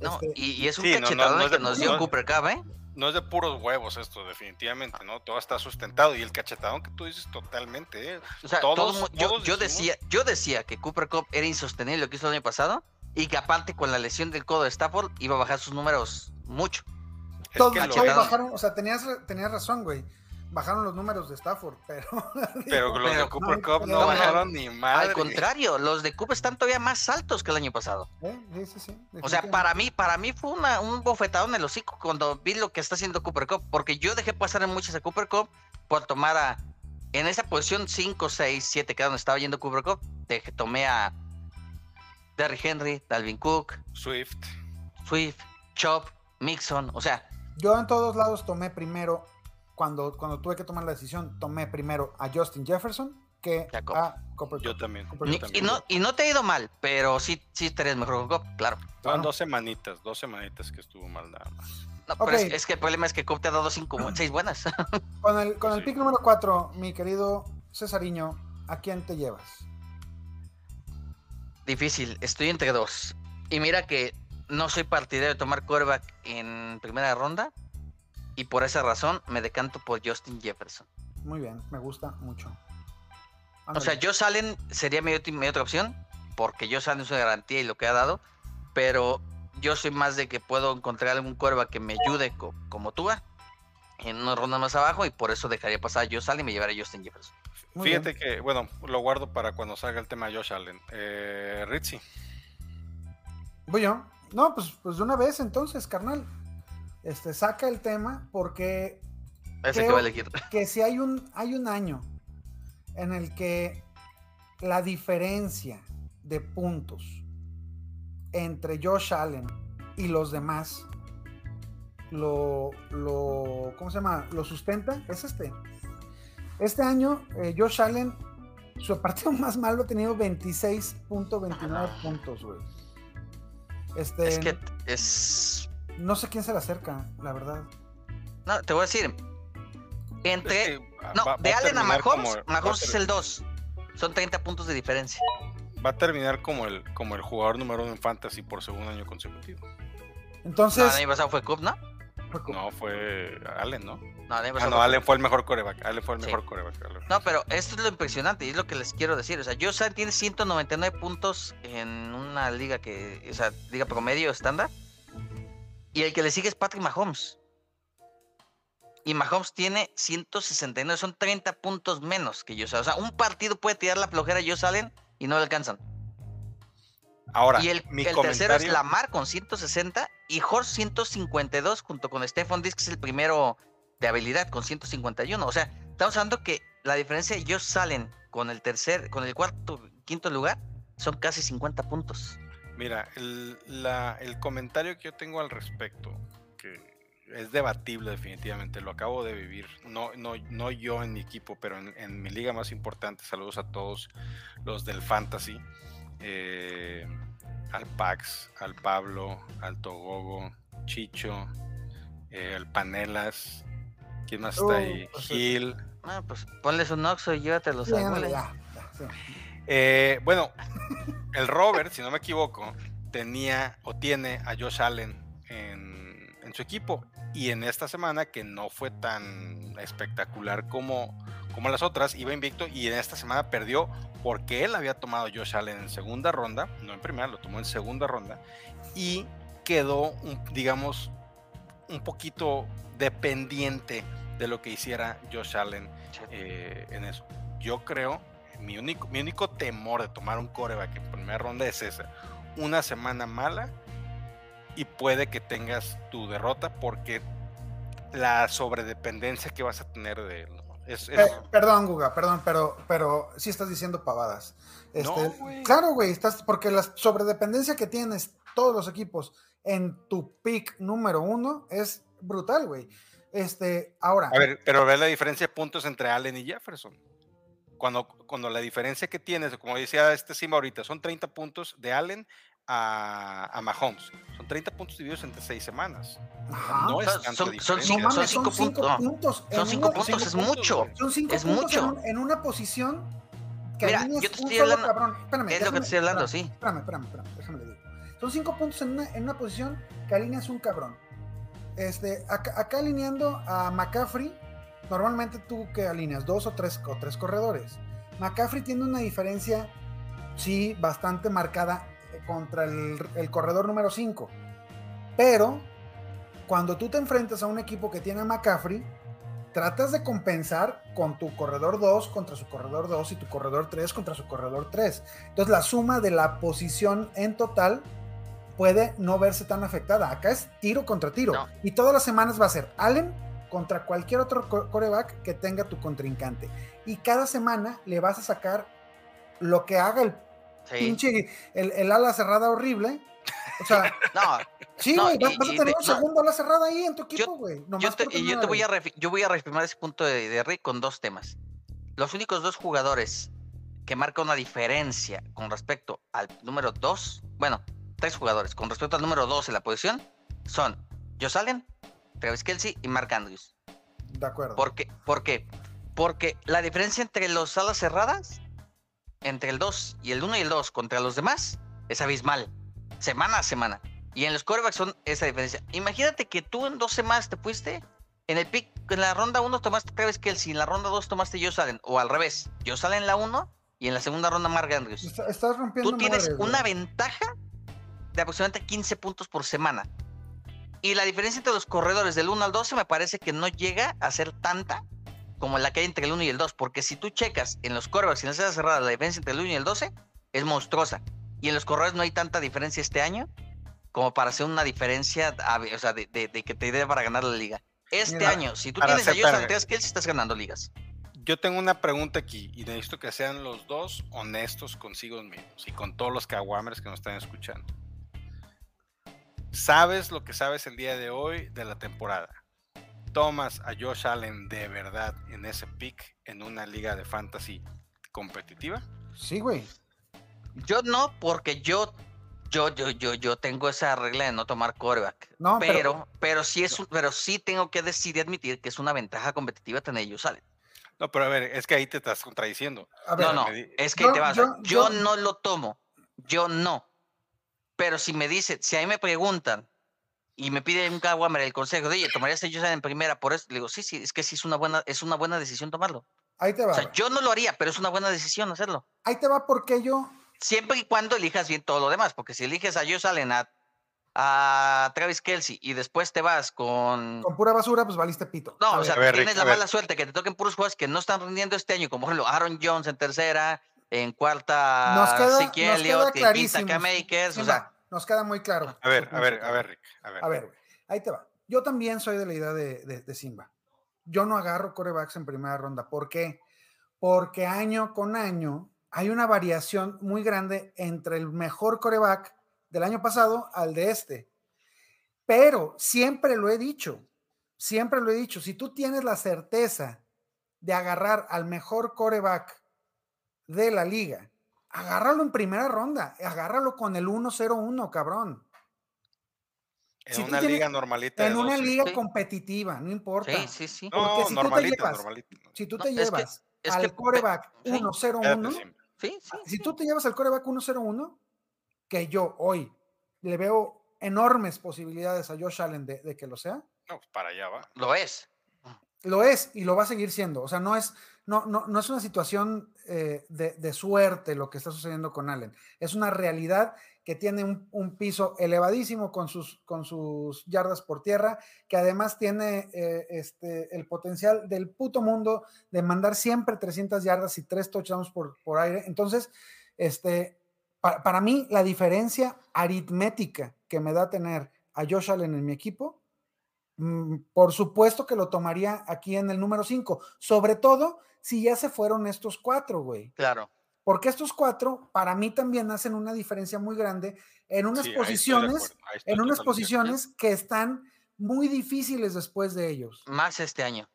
No, Este, y, y es un Sí, no, no, cachetadón no de- que nos dio no- Cooper Cup, ¿eh? No es de puros huevos esto, definitivamente, ¿no? Todo está sustentado y el cachetadón que tú dices totalmente, ¿eh? O sea, Todos- yo, todos yo decía, yo decía que Cooper Cup era insostenible lo que hizo el año pasado y que aparte con la lesión del codo de Stafford iba a bajar sus números mucho. Es que lo- bajaron, o sea, tenías, tenías razón, güey. Bajaron los números de Stafford, pero. pero los de Cooper no, Cup no no, bajaron ni madre. Al contrario, los de Cooper están todavía más altos que el año pasado. ¿Eh? Sí, sí, sí, O sea, para mí, para mí fue una, un bofetadón en el hocico cuando vi lo que está haciendo Cooper Cup, porque yo dejé pasar en muchas a Cooper Cup por tomar a, en esa posición 5, 6, 7, que era donde estaba yendo Cooper Cup, dejé- tomé a Derrick Henry, Dalvin Cook, Swift. Swift, Chop, Mixon, o sea, Yo en todos lados tomé primero, cuando, cuando tuve que tomar la decisión, tomé primero a Justin Jefferson que a Cooper Yo también. Cooper yo ni- y, no, y no te ha ido mal, pero sí, sí estarías mejor con Cup, claro. Fueron Claro. dos semanitas, dos semanitas que estuvo mal nada más. No, pero es, que el problema es que Cup te ha dado cinco, seis buenas. Con el, con el pick número 4, mi querido Cesariño, ¿a quién te llevas? Difícil, estoy entre dos. Y mira que no soy partidario de tomar quarterback en primera ronda. Y por esa razón me decanto por Justin Jefferson. Muy bien, me gusta mucho. O sea. Josh Allen sería mi, otra opción porque yo Allen es una garantía y lo que ha dado, pero yo soy más de que puedo encontrar algún cuerva que me ayude como tú en una ronda más abajo y por eso dejaría pasar a Josh Allen y me llevaría a Justin Jefferson. Fíjate que, bueno, lo guardo para cuando salga el tema de Josh Allen. Eh, Ritzy. Voy yo. No, pues, pues de una vez entonces, carnal. Este, saca el tema porque Ese que, va a elegir. que si hay un, hay un año en el que la diferencia de puntos entre Josh Allen y los demás lo, lo ¿cómo se llama? Lo sustenta, es este. Este año, eh, Josh Allen, su partido más malo ha tenido 26.29 puntos, güey. Este, es que es. No sé quién se le acerca, la verdad. No, te voy a decir. Entre. no, de Allen a Mahomes, Mahomes es el 2. Son 30 puntos de diferencia. Va a terminar como el, como el jugador número uno en Fantasy por segundo año consecutivo. Entonces. No, el año pasado fue Cup, ¿no? No, fue Allen, ¿no? No, ah, no Allen fue el mejor coreback. Allen fue el mejor coreback. No, pero esto es lo impresionante y es lo que les quiero decir. O sea, Allen tiene 199 puntos en una liga que, o sea, liga promedio estándar. Y el que le sigue es Patrick Mahomes. Y Mahomes tiene 169, son 30 puntos menos que Josh O sea, un partido puede tirar la flojera a Josh Allen y no le alcanzan. Ahora, y el, tercero es Lamar con 160 y Horst 152 junto con Stephon Diggs, que es el primero de habilidad con 151. O sea, estamos hablando que la diferencia de Josh Allen con el tercer, con el cuarto, quinto lugar son casi 50 puntos. Mira, el, el comentario que yo tengo al respecto, que es debatible definitivamente, lo acabo de vivir, no, no, no yo en mi equipo, pero en, mi liga más importante, saludos a todos los del fantasy, eh, al Pax, al Pablo, al Togogo, Chicho, eh, al Panelas, ¿quién más está ahí? Uh, pues, Gil. Ah, pues ponles un oxo y llévatelos sí, eh, bueno, el Robert, si no me equivoco, tenía o tiene a Josh Allen en, en, su equipo. Y en esta semana, que no fue tan espectacular como, como las otras, iba invicto y en esta semana perdió porque él había tomado a Josh Allen en segunda ronda, no en primera, lo tomó en segunda ronda, y quedó, digamos, un poquito dependiente de lo que hiciera Josh Allen eh, en eso. Yo creo, mi único, mi único temor de tomar un coreback en primera ronda es esa. Una semana mala y puede que tengas tu derrota porque la sobredependencia que vas a tener de él. Eh, perdón, Guga, perdón, pero, pero sí estás diciendo pavadas. Este, claro, güey, estás, porque la sobredependencia que tienes todos los equipos en tu pick número uno es brutal, güey. Este, ahora. A ver, pero ve la diferencia de puntos entre Allen y Jefferson. Cuando, cuando la diferencia que tienes, como decía este Sima ahorita, son 30 puntos de Allen a, a, Mahomes. Son 30 puntos divididos entre 6 semanas. No es tanto son, 5 puntos. Son 5 puntos, es mucho. Son 5 es puntos mucho. En, una posición que Mira, yo te estoy hablando. Cabrón. Espérame, es lo que te estoy hablando, sí. Espérame, espérame, espérame, déjame decir. Son 5 puntos en una, en una posición que alineas un cabrón. Este, acá, acá, alineando a McCaffrey, normalmente tú que alineas dos o tres, o tres corredores. McCaffrey tiene una diferencia, sí, bastante marcada contra el, corredor número 5. Pero cuando tú te enfrentas a un equipo que tiene a McCaffrey, tratas de compensar con tu corredor 2 contra su corredor 2 y tu corredor 3 contra su corredor 3. Entonces la suma de la posición en total puede no verse tan afectada. Acá es tiro contra tiro. Y todas las semanas va a ser Allen contra cualquier otro coreback que tenga tu contrincante. Y cada semana le vas a sacar lo que haga el pinche, el, ala cerrada horrible. O sea, no, sí, güey, vas, a tener un segundo ala cerrada ahí en tu equipo, güey. Yo, yo, te, yo, te voy a yo voy a reafirmar ese punto de, de Rick con dos temas. Los únicos dos jugadores que marcan una diferencia con respecto al número 2, bueno, tres jugadores con respecto al número 2 en la posición son Josh Allen, Travis Kelsey y Mark Andrews. De acuerdo. ¿Por qué? ¿Por qué? Porque la diferencia entre los alas cerradas entre el 2 y el 1 y el 2 contra los demás es abismal, semana a semana. Y en los corebacks son esa diferencia. Imagínate que tú en dos semanas te fuiste, en el pick, en la ronda 1 tomaste Travis Kelsey, en la ronda 2 tomaste Joe Salen, o al revés, Joe Salen en la 1 y en la segunda ronda Mark Andrews. Está- estás rompiendo Tú tienes madres, una ventaja de aproximadamente 15 puntos por semana. Y la diferencia entre los corredores del 1 al 12 me parece que no llega a ser tanta como la que hay entre el 1 y el 2. Porque si tú checas en los quarterbacks y en las cerradas cerradas la diferencia entre el 1 y el 12 es monstruosa. Y en los corredores no hay tanta diferencia este año como para hacer una diferencia o sea, de, de- de que te dé para ganar la liga. Este Mira, año, si tú tienes a Josh Andreas Kelsey, estás ganando ligas. Yo tengo una pregunta aquí y necesito que sean los dos honestos consigo mismos y con todos los caguamers que nos están escuchando. ¿Sabes lo que sabes el día de hoy de la temporada? ¿Tomas a Josh Allen de verdad en ese pick en una liga de fantasy competitiva? Sí, güey. Yo no, porque yo, yo, yo, yo, yo tengo esa regla de no tomar quarterback. No, pero- pero, pero, sí es, un- pero sí tengo que decir y admitir que es una ventaja competitiva tener ellos salen. No, pero a ver, es que ahí te estás contradiciendo. A ver, No, no, es que yo- te vas. yo- Yo, yo- no lo tomo. Yo no. Pero si me dice, si a mí me preguntan y me piden un caguamer el consejo de, oye, ¿tomarías a ellos en primera por eso? Le digo, sí, sí, es que sí es una buena, es una buena decisión tomarlo. ahí te va. O sea, yo no lo haría, pero es una buena decisión hacerlo. Ahí te va porque yo. Siempre y cuando elijas bien todo lo demás, porque si eliges a Josh Allen, a, a Travis Kelsey y después te vas con... Con pura basura, pues valiste pito. No, A o ver, sea, ver, tienes Rick, la mala suerte que te toquen puros jugadores que no están rindiendo este año, como por ejemplo Aaron Jones en tercera, en cuarta nos queda, nos queda en quinta clarísimo. Cam Akers, o sea, nos queda muy claro. A ver, a ver, a ver, Rick. A ver. A ver, güey. Ahí te va. Yo también soy de la idea de, de- de Simba. Yo no agarro corebacks en primera ronda. ¿Por qué? Porque año con año hay una variación muy grande entre el mejor coreback del año pasado al de este. Pero siempre lo he dicho, siempre lo he dicho, si tú tienes la certeza de agarrar al mejor coreback de la liga, agárralo en primera ronda, agárralo con el 1-0-1, cabrón. En si una tienes- liga normalita. En de una 12. liga Sí. competitiva, no importa. sí, sí, sí. porque No, si tú te normalita, llevas- normalita. Si tú No, te es que- llevas es al que- coreback sí. 1-0-1, Espérate, Simba. Sí, sí. si tú te llevas al coreback 1-0-1, que yo hoy le veo enormes posibilidades a Josh Allen de, de que lo sea, No, pues para allá va. Lo es. Lo es y lo va a seguir siendo. O sea, no es, no, no, no es una situación eh, de, de suerte lo que está sucediendo con Allen. Es una realidad que tiene un, un piso elevadísimo con sus, con sus yardas por tierra, que además tiene eh, este, el potencial del puto mundo de mandar siempre 300 yardas y tres touchdowns por, por aire. Entonces, este, pa- para mí, la diferencia aritmética que me da tener a Josh Allen en mi equipo por supuesto que lo tomaría aquí en el número 5, sobre todo si ya se fueron estos cuatro, güey. Claro. Porque estos cuatro, para mí también hacen una diferencia muy grande en unas Sí, posiciones, en unas posiciones que están muy difíciles después de ellos. Más este año.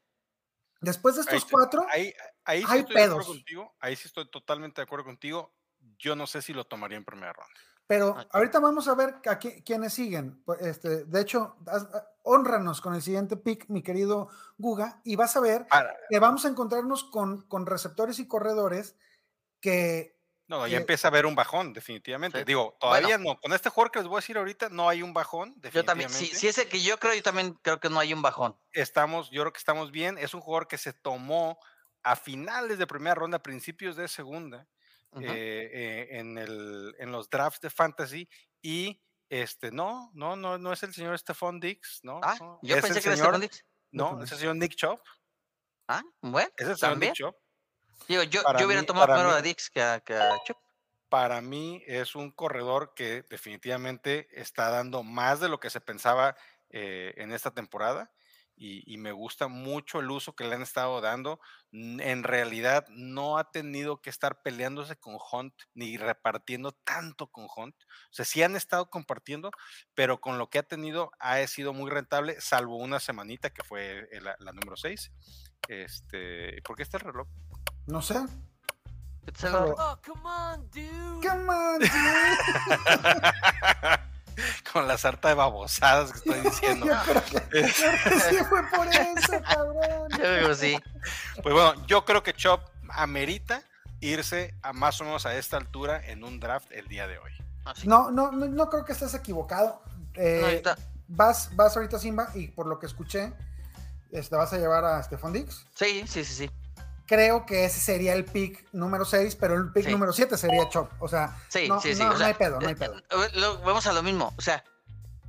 Después de Ahí estos estoy- cuatro, Ahí, ahí sí hay estoy de acuerdo pedos. contigo. Ahí sí estoy totalmente de acuerdo contigo. Yo no sé si lo tomaría en primera ronda. Pero ahorita vamos a ver a qui- quiénes siguen. Pues, Este, de hecho, haz- honranos con el siguiente pick, mi querido Guga, y vas a ver Para- que vamos a encontrarnos con, con receptores y corredores que no, que- ya empieza a haber un bajón, definitivamente. Sí. Digo, todavía no. Con este jugador que les voy a decir ahorita, no hay un bajón, Yo también, si, si es el que yo creo, yo también creo que no hay un bajón. Estamos, yo creo que estamos bien. Es un jugador que se tomó a finales de primera ronda, principios de segunda, Eh, eh, en, el, en los drafts de fantasy y este no, no, no, no es el señor Stephon Dix, no, ah, no, yo pensé que era Stephon Diggs. no, Stephon es el señor Nick Chop, Ah, bueno, es el señor. Nick Chop. Digo, yo, Para yo hubiera mí- tomado primero a Dix que a, que a Chubb. Para mí es un corredor que definitivamente está dando más de lo que se pensaba eh, en esta temporada y, y me gusta mucho el uso que le han estado dando. En realidad no ha tenido que estar peleándose con Hunt ni repartiendo tanto con Hunt. O sea, sí han estado compartiendo, pero con lo que ha tenido ha sido muy rentable, salvo una semanita que fue eh, la, la número 6. Este, ¿Por qué está el reloj? no sé. Lo- Déjalo. Oh, come on, dude. Come on, dude. con la sarta de babosadas que estoy diciendo. Yo creo que, sí fue por eso, cabrón. Yo que sí. Pues bueno, yo creo que Chop amerita irse a más o menos a esta altura en un draft el día de hoy. Así. No, no, no, no creo que estés equivocado. Eh, No, ahorita- vas, vas ahorita Simba y por lo que escuché, este, vas a llevar a Stephon Dix. Sí, sí, sí, sí. Creo que ese sería el pick número 6, pero el pick Sí. número 7 sería Chop. O sea, Sí, no, sí, sí. no- o no sea, hay pedo, no hay eh, pedo. eh, lo- vamos a lo mismo. O sea,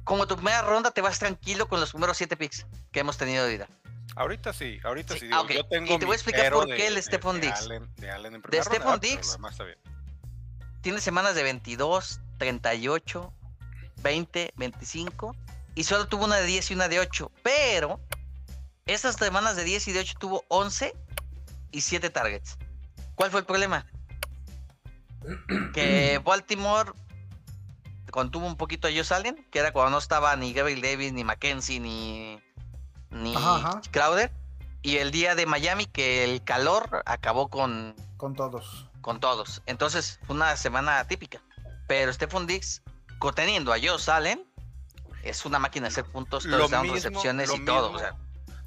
como tu primera ronda te vas tranquilo con los primeros siete picks que hemos tenido de vida. Ahorita sí, ahorita Sí, sí. digo, ok. Yo tengo Y te voy a explicar por de- qué el de- Stephon de Diggs. Allen- de Allen en primera Stephon ronda, bien. Tiene semanas de 22, 38, 20, 25 y solo tuvo una de 10 y una de 8. Pero esas semanas de 10 y de 8 tuvo 11 y 7 targets. ¿Cuál fue el problema? Que Baltimore contuvo un poquito a Josh Allen, que era cuando no estaba ni Gabriel Davis, ni Mackenzie, ni, ni Ajá, ajá. Crowder. Y el día de Miami, que el calor acabó con, Con todos. con todos. Entonces fue una semana típica. Pero Stephon Diggs, teniendo a Josh Allen, es una máquina de hacer puntos, touchdowns, recepciones lo y todo. O sea,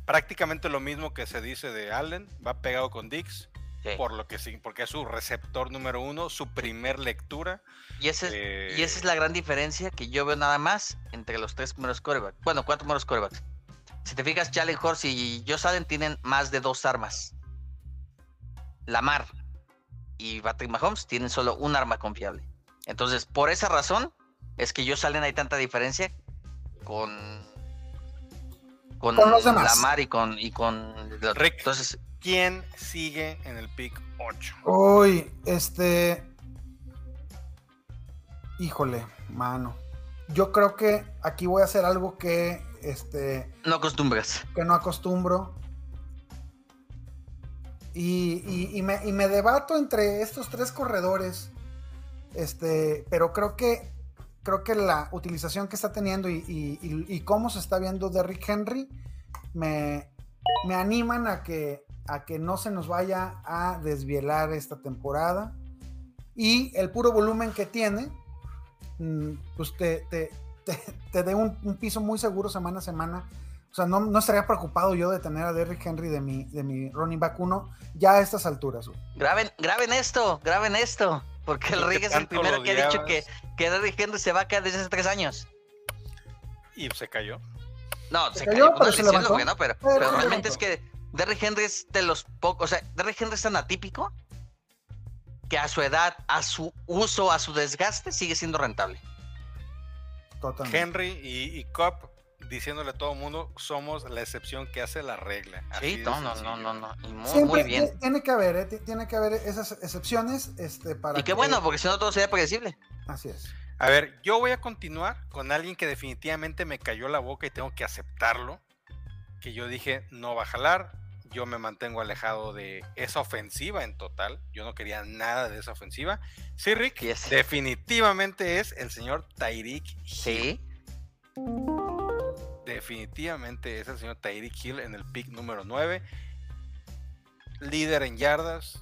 Prácticamente lo mismo que se dice de Allen, va pegado con Dix, sí. por lo que sí, porque es su receptor número uno, su primer lectura. y, ese es- eh, y esa es la gran diferencia que yo veo nada más entre los tres primeros corebacks. Bueno, cuatro primeros corebacks. Si te fijas, Jalen Horst y Josh Allen tienen más de dos armas. Lamar y Patrick Mahomes tienen solo un arma confiable. Entonces, por esa razón, es que Josh Allen hay tanta diferencia con con, Con los demás. Lamar y con y con Rick. entonces ¿Quién sigue en el pick 8? Uy, este. Híjole, mano. Yo creo que aquí voy a hacer algo que, este, no acostumbras. que no acostumbro. Y, y- y me, y me debato entre estos tres corredores. Este, pero creo que creo que la utilización que está teniendo y, y- y- y cómo se está viendo Derrick Henry me, me animan a que, a que no se nos vaya a desvielar esta temporada. Y el puro volumen que tiene, mm, pues te, te, te, te dé un, un piso muy seguro semana a semana. O sea, no, no estaría preocupado yo de tener a Derrick Henry de mi, de mi running back 1 ya a estas alturas. Graben, graben esto, graben esto. Porque el Rick es el primero que ha dicho que, que Derrick Henry se va a caer desde hace tres años. Y se cayó. No, Se se, cayó, cayó, pero se lesión, levantó. güey, ¿no? Pero, Pero pero se realmente es que Derrick Henry es de los pocos. O sea, Derrick Henry es tan atípico que a su edad, a su uso, a su desgaste, sigue siendo rentable. Totalmente. Henry y, y Cobb diciéndole a todo el mundo, somos la excepción que hace la regla. Así Sí, no, no, no, no, no. Y muy, Siempre muy bien. ti- Tiene que haber, ¿eh? Ti- tiene que haber esas excepciones este, para Y qué que- bueno, porque si no todo sería predecible. Así es. A ver, yo voy a continuar con alguien que definitivamente me cayó la boca y tengo que aceptarlo. Que yo dije, no va a jalar. Yo me mantengo alejado de esa ofensiva en total. Yo no quería nada de esa ofensiva. Sí, Rick, Yes. definitivamente es el señor Tyreek Hill. Sí. Definitivamente es el señor Tyreek Hill en el pick número 9. Líder en yardas,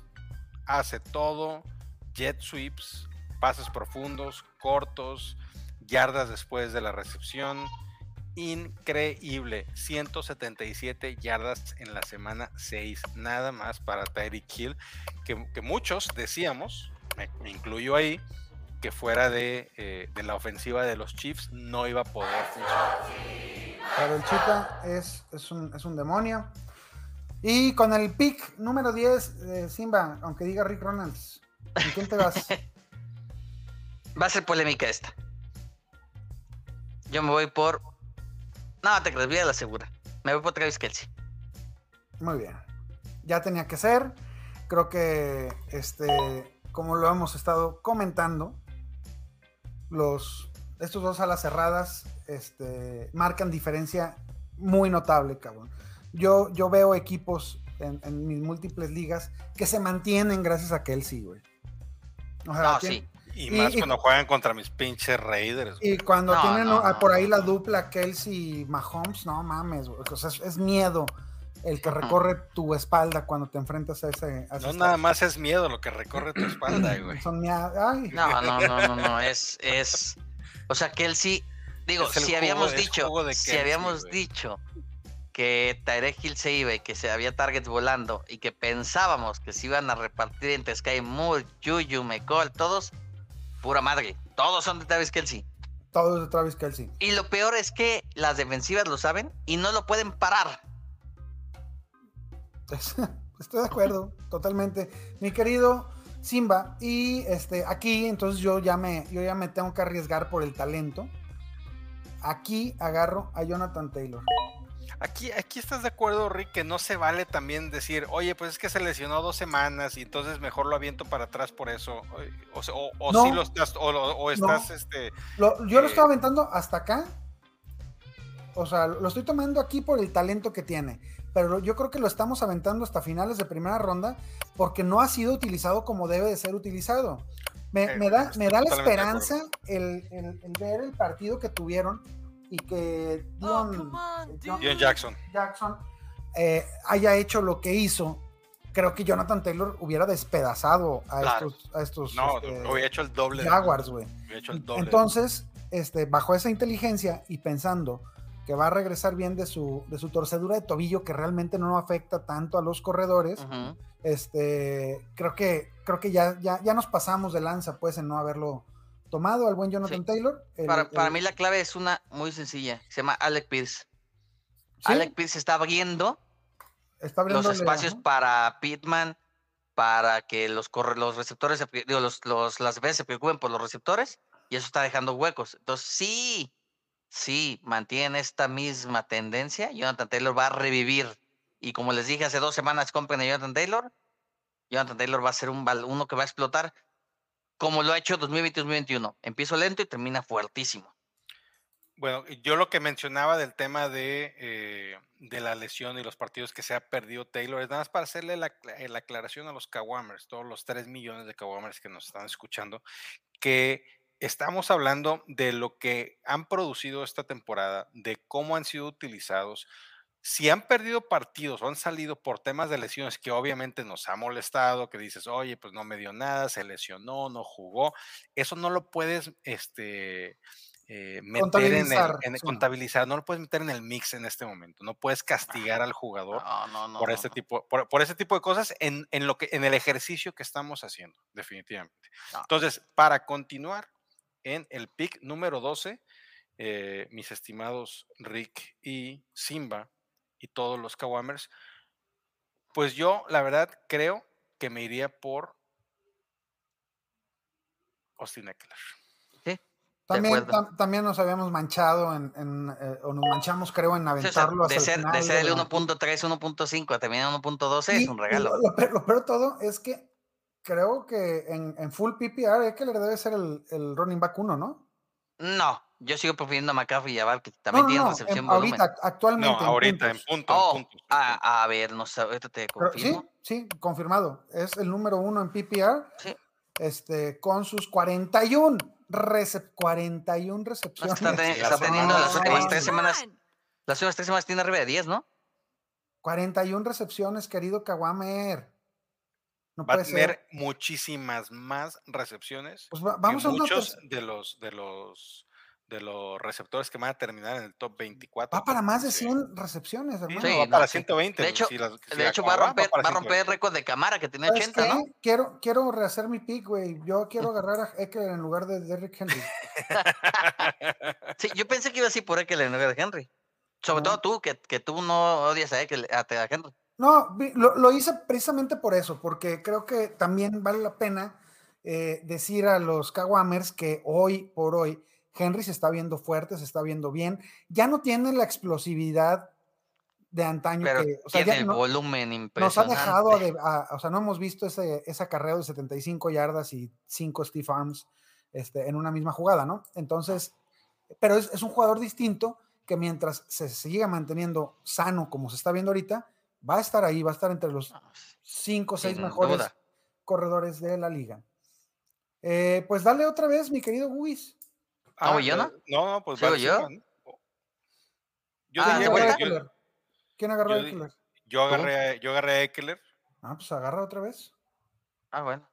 hace todo, jet sweeps, pases profundos, cortos, yardas después de la recepción. Increíble, 177 yardas en la semana 6, nada más para Tyreek Hill, que, muchos decíamos, me incluyo ahí, que fuera de, eh, de la ofensiva de los Chiefs no iba a poder funcionar. Pero el Chita es, es, un, es un demonio. Y con el pick número 10, eh, Simba, aunque diga Rick Ronalds, ¿con quién te vas? Va a ser polémica esta. Yo me voy por. No, te crees, voy a la segura. Me voy por Travis Kelsey. Muy bien. Ya tenía que ser. Creo que, este, como lo hemos estado comentando, los, estos dos alas cerradas este, marcan diferencia muy notable, cabrón. Yo, yo veo equipos en, en mis múltiples ligas que se mantienen gracias a Kelsey, güey. O sea, No, tien- sí. Y Y- más y- cuando juegan contra mis pinches Raiders. güey. Y cuando No, tienen no, ah, no, por ahí no. la dupla Kelsey y Mahomes, no mames, güey. O sea, es, es miedo el que recorre tu espalda cuando te enfrentas a ese. a No nada más es miedo lo que recorre tu espalda, güey. Son ay, No, no, no, no, no. Es, es. O sea, Kelsey. Digo, Es el si jugo- habíamos dicho. si Kelsey, habíamos güey. dicho que Tyrek Hill se iba y que se había targets volando y que pensábamos que se iban a repartir entre Sky Moore, Juju, McCall, todos, pura madre. Todos son de Travis Kelsey. todo es de Travis Kelsey. Y lo peor es que las defensivas lo saben y no lo pueden parar. Es- estoy de acuerdo, totalmente. Mi querido Simba, y este, aquí entonces yo ya me, yo ya me tengo que arriesgar por el talento. Aquí agarro a Jonathan Taylor. Aquí, aquí estás de acuerdo, Rick, que no se vale también decir, oye, pues es que se lesionó dos semanas y entonces mejor lo aviento para atrás por eso. O, o, o No. sí lo estás, o, estás, este, Lo- yo lo Eh, estoy aventando hasta acá. O sea, lo estoy tomando aquí por el talento que tiene. Pero yo creo que lo estamos aventando hasta finales de primera ronda porque no ha sido utilizado como debe de ser utilizado. Me, Eh, me da, me da la esperanza el, el- el ver el partido que tuvieron y que Oh, Dion, come on, eh, John- Dion Jackson. Jackson eh, haya hecho lo que hizo. Creo que Jonathan Taylor hubiera despedazado a Claro. estos, a estos No, este, hubiera hecho el doble. Jaguars, güey. Entonces, este, bajo esa inteligencia y pensando que va a regresar bien de su, de su torcedura de tobillo, que realmente no afecta tanto a los corredores, este, creo que, creo que ya, ya, ya nos pasamos de lanza, pues, en no haberlo tomado al buen Jonathan Sí. Taylor. El- Para, para el- mí la clave es una muy sencilla, se llama Alec Pierce. ¿sí? Alec Pierce está abriendo está los abriéndole, espacios para Pittman, para que los, corre- los receptores, digo, los, los- las veces se preocupen por los receptores, y eso está dejando huecos. Entonces, sí, sí, mantiene esta misma tendencia, Jonathan Taylor va a revivir. Y como les dije hace dos semanas, compren a Jonathan Taylor. Jonathan Taylor va a ser un, uno que va a explotar como lo ha hecho 2020-2021. Empiezo lento y termina fuertísimo. Bueno, yo lo que mencionaba del tema de, eh, de la lesión y los partidos que se ha perdido Taylor es nada más para hacerle la, eh, la aclaración a los Kawamers, todos los 3 millones de Kawamers que nos están escuchando, que estamos hablando de lo que han producido esta temporada, de cómo han sido utilizados. Si han perdido partidos o han salido por temas de lesiones que obviamente nos ha molestado, que dices, oye, pues no me dio nada, se lesionó, no jugó, eso no lo puedes, este, eh, meter en el, Contabilizar, en el- sí. contabilizar, no lo puedes meter en el mix en este momento, no puedes castigar al jugador No, no, no. por este tipo, por, tipo de cosas en, en lo que, en el ejercicio que estamos haciendo, definitivamente. Entonces, para continuar en el pick número 12, eh, mis estimados Rick y Simba y todos los Kawamers, pues yo la verdad creo que me iría por Austin Eckler. Sí, También, tam- también nos habíamos manchado en, en, eh, o nos manchamos, creo, en Sí, o sea, aventarlo de ser, el de final. ser de el la- 1.3, 1.5 a terminar en 1.12 Y- es un regalo. Lo, lo peor, lo peor de todo es que creo que en, en full PPR Eckler debe ser el, el running back uno, ¿no? No, yo sigo prefiriendo a McCaffrey y a Val, que No, también no, tienen no, recepción en- volumen. ahorita, actualmente. No, ahorita en puntos. punto. en Oh, en puntos. a, a ver, no sé, ahorita te Pero sí, confirmo. sí, confirmado. Es el número uno en PPR, Sí. este, con sus 41, recep 41 recepciones. está está teniendo las últimas tres semanas. Las últimas tres semanas tiene arriba de 10, ¿no? 41 recepciones, querido Kawamer. No Va a puede ser. tener muchísimas más recepciones Pues va- que vamos a una muchos de los de los de los receptores que van a terminar en el top 24. Va para más de Sí. 100 recepciones, Sí, hermano. no, Sí, va no, para sí. 120. De hecho- si las- si De hecho, va a romper, para va a romper el 120. récord de Camara que tenía ¿Sabes 80, ¿no? qué? Quiero, quiero rehacer mi pick, güey. Yo quiero agarrar a Eckler en lugar de Derrick Henry. Sí, yo pensé que iba así por Eckler en lugar de Henry. Sobre No. todo tú, que, que tú no odias a Eckler, a, a Henry. No, lo, lo hice precisamente por eso, porque creo que también vale la pena eh, decir a los Kawamers que hoy por hoy Henry se está viendo fuerte, se está viendo bien. Ya no tiene la explosividad de antaño Pero que, o sea, tiene ya el no- volumen nos ha impresionante. dejado, de, a- o sea, no hemos visto ese, ese acarreo de 75 yardas y 5 Steve Arms este, en una misma jugada, ¿no? Entonces, pero es, es un jugador distinto que mientras se siga manteniendo sano como se está viendo ahorita, va a estar ahí, va a estar entre los No, 5 o 6 sin mejores duda. corredores de la liga. Eh, pues dale otra vez, mi querido Luis. Ah, ¿voy yo, no? No, no, pues ¿Sigo va yo? ¿no? Yo, Ah, yo- Eckler. ¿Quién agarró a Eckler? yo agarré, a- yo agarré a Eckler. Ah, pues agarra otra vez. Ah, bueno.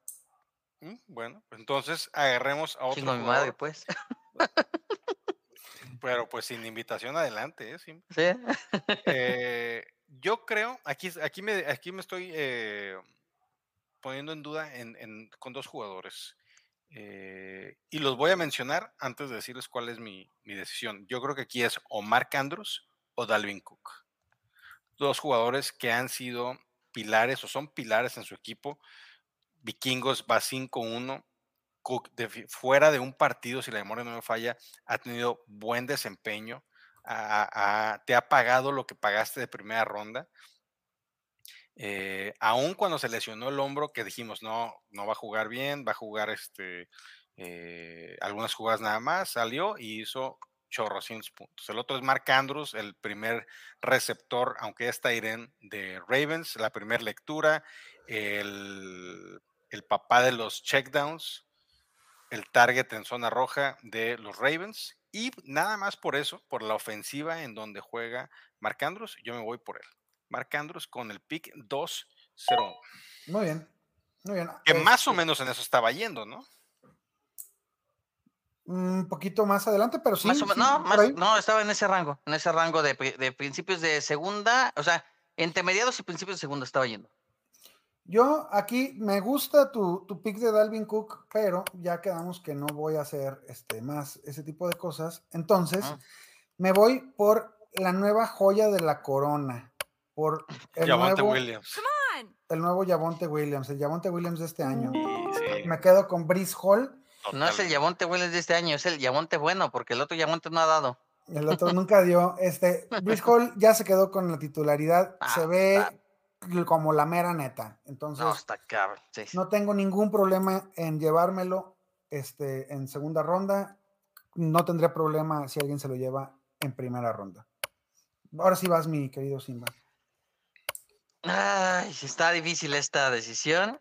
Mm, Bueno, pues entonces agarremos a otro Chingo mi madre, pues. pero pues sin invitación adelante, ¿eh? Sin- Sí. Eh, yo creo, aquí, aquí, me, aquí me estoy eh, poniendo en duda con dos jugadores. eh, y los voy a mencionar antes de decirles cuál es mi, mi decisión. Yo creo que aquí es o Mark Andrews o Dalvin Cook. Dos jugadores que han sido pilares o son pilares en su equipo. Vikingos va 5-1. Cook, fuera de un partido, si la memoria no me falla, ha tenido buen desempeño. Te ha pagado lo que pagaste de primera ronda. Eh, aún cuando se lesionó el hombro, que dijimos, no, no va a jugar bien, va a jugar este, eh, algunas jugadas nada más, salió y hizo chorrocientos puntos. El otro es Mark Andrews, el primer receptor, aunque está Irene de Ravens, la primera lectura, el, el papá de los checkdowns, el target en zona roja de los Ravens, y nada más por eso, por la ofensiva en donde juega Mark Andrews, yo me voy por él. Mark Andrews con el pick 2-0. Muy bien, muy bien. Que más o este menos en eso estaba yendo, ¿no? Un poquito más adelante, pero sí. no, no, estaba en ese rango, en ese rango de, de, principios de segunda, o sea, entre mediados y principios de segunda estaba yendo. Yo aquí me gusta tu, tu pick de Dalvin Cook, pero ya quedamos que no voy a hacer este, más ese tipo de cosas. Entonces, me voy por la nueva joya de la corona por el nuevo, Williams. El nuevo Yavonte Williams, el Yavonte Williams de este año. Me quedo con Brice Hall. No es el Yavonte Williams de este año, es el Yavonte bueno, porque el otro Yavonte no ha dado. El otro nunca dio. Este, Brice Hall ya se quedó con la titularidad. se ah, ve como la mera neta. Entonces, no, está no tengo ningún problema en llevármelo este, en segunda ronda. No tendré problema si alguien se lo lleva en primera ronda. Ahora sí vas, mi querido Simba. Ay, está difícil esta decisión.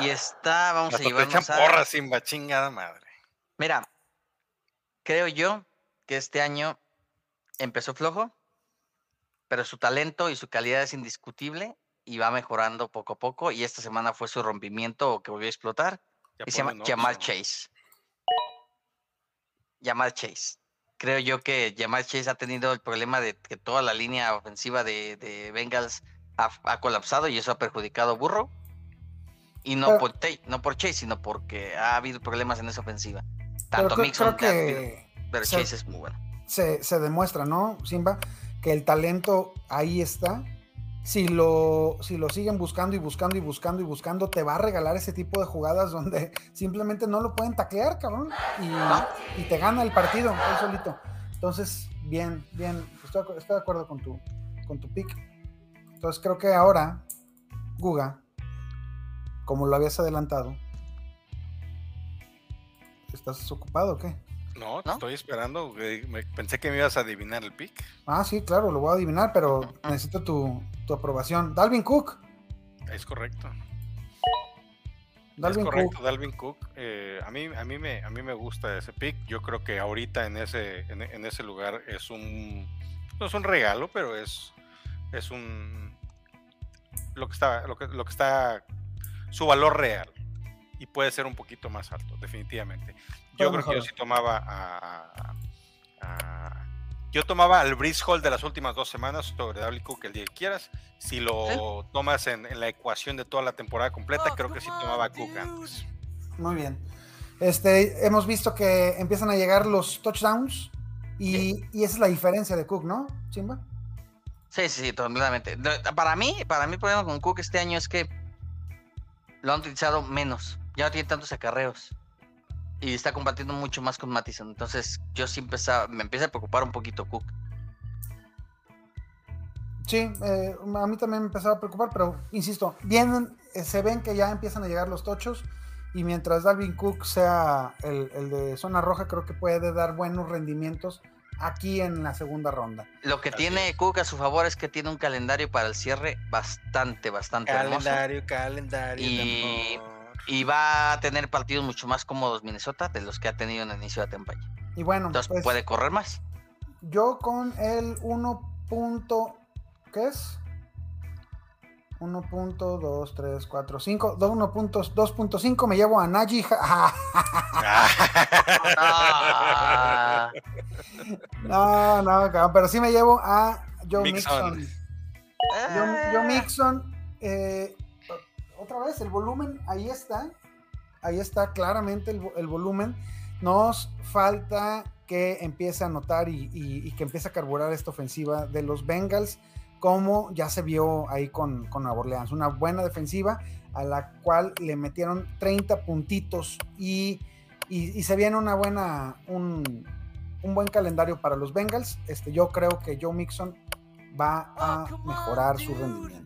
Y está, vamos a llevarnos a... porra sin chingada madre. Mira, creo yo que este año empezó flojo, pero su talento y su calidad es indiscutible y va mejorando poco a poco. Y esta semana fue su rompimiento que volvió a explotar. y se llama Jamal Chase. Jamal Chase creo yo que Jamal Chase ha tenido el problema de que toda la línea ofensiva de, de Bengals ha, colapsado y eso ha perjudicado a Burrow. Y no, por, no por Chase, sino porque ha habido problemas en esa ofensiva. Tanto Mixon que, pero Chase es muy bueno. Se, se demuestra, ¿no, Simba? Que el talento ahí está si lo, si lo siguen buscando y buscando y buscando y buscando, te va a regalar ese tipo de jugadas donde simplemente no lo pueden taclear, cabrón, y, te gana el partido él solito. Entonces, bien, bien, estoy, de acuerdo con tu, con tu pick. Entonces creo que ahora, Guga, como lo habías adelantado, ¿estás ocupado o qué? No, te estoy esperando. pensé que me ibas a adivinar el pick. Ah, sí, claro, lo voy a adivinar, pero necesito tu, aprobación. Dalvin Cook. Es correcto. Dalvin es correcto, Dalvin Cook. Eh, a, mí, a, mí me, a mí me gusta ese pick. Yo creo que ahorita en ese, en, ese lugar es un. No es un regalo, pero es, es un. Lo que está. Lo que, lo que está. Su valor real. Y puede ser un poquito más alto, definitivamente. Yo creo que yo sí tomaba a, yo tomaba al Breeze Hall de las últimas dos semanas sobre Dalvin Cook el día que quieras. Si lo tomas en, la ecuación de toda la temporada completa, oh, creo que sí tomaba a Cook antes. Muy bien. Este, hemos visto que empiezan a llegar los touchdowns y, esa es la diferencia de Cook, ¿no, Chimba? Sí, sí, sí, totalmente. Para mí, para mí el problema con Cook este año es que lo han utilizado menos. Ya no tiene tantos acarreos y está compartiendo mucho más con Mattison. Entonces, yo sí empezaba, me empieza a preocupar un poquito Cook. Sí, eh, a mí también me empezaba a preocupar, pero insisto, vienen, eh, se ven que ya empiezan a llegar los tochos y mientras Dalvin Cook sea el, el, de zona roja, creo que puede dar buenos rendimientos aquí en la segunda ronda. Lo que tiene Cook a su favor es que tiene un calendario para el cierre bastante, bastante calendario, Calendario, y y va a tener partidos mucho más cómodos Minnesota de los que ha tenido en el inicio de la temporada. Y bueno, entonces pues, puede correr más. Yo con el 1. ¿Qué es? 1.2, 2.5 me llevo a Najee. no, no, pero sí me llevo a Joe Mixon. Mixon. Joe, Mixon eh, otra vez, el volumen, ahí está, ahí está claramente el, volumen. Nos falta que empiece a notar y, que empiece a carburar esta ofensiva de los Bengals como ya se vio ahí con, con Nueva Orleans. Una buena defensiva a la cual le metieron 30 puntitos y, y- y se viene una buena, un, un buen calendario para los Bengals. Este, yo creo que Joe Mixon va a mejorar su rendimiento.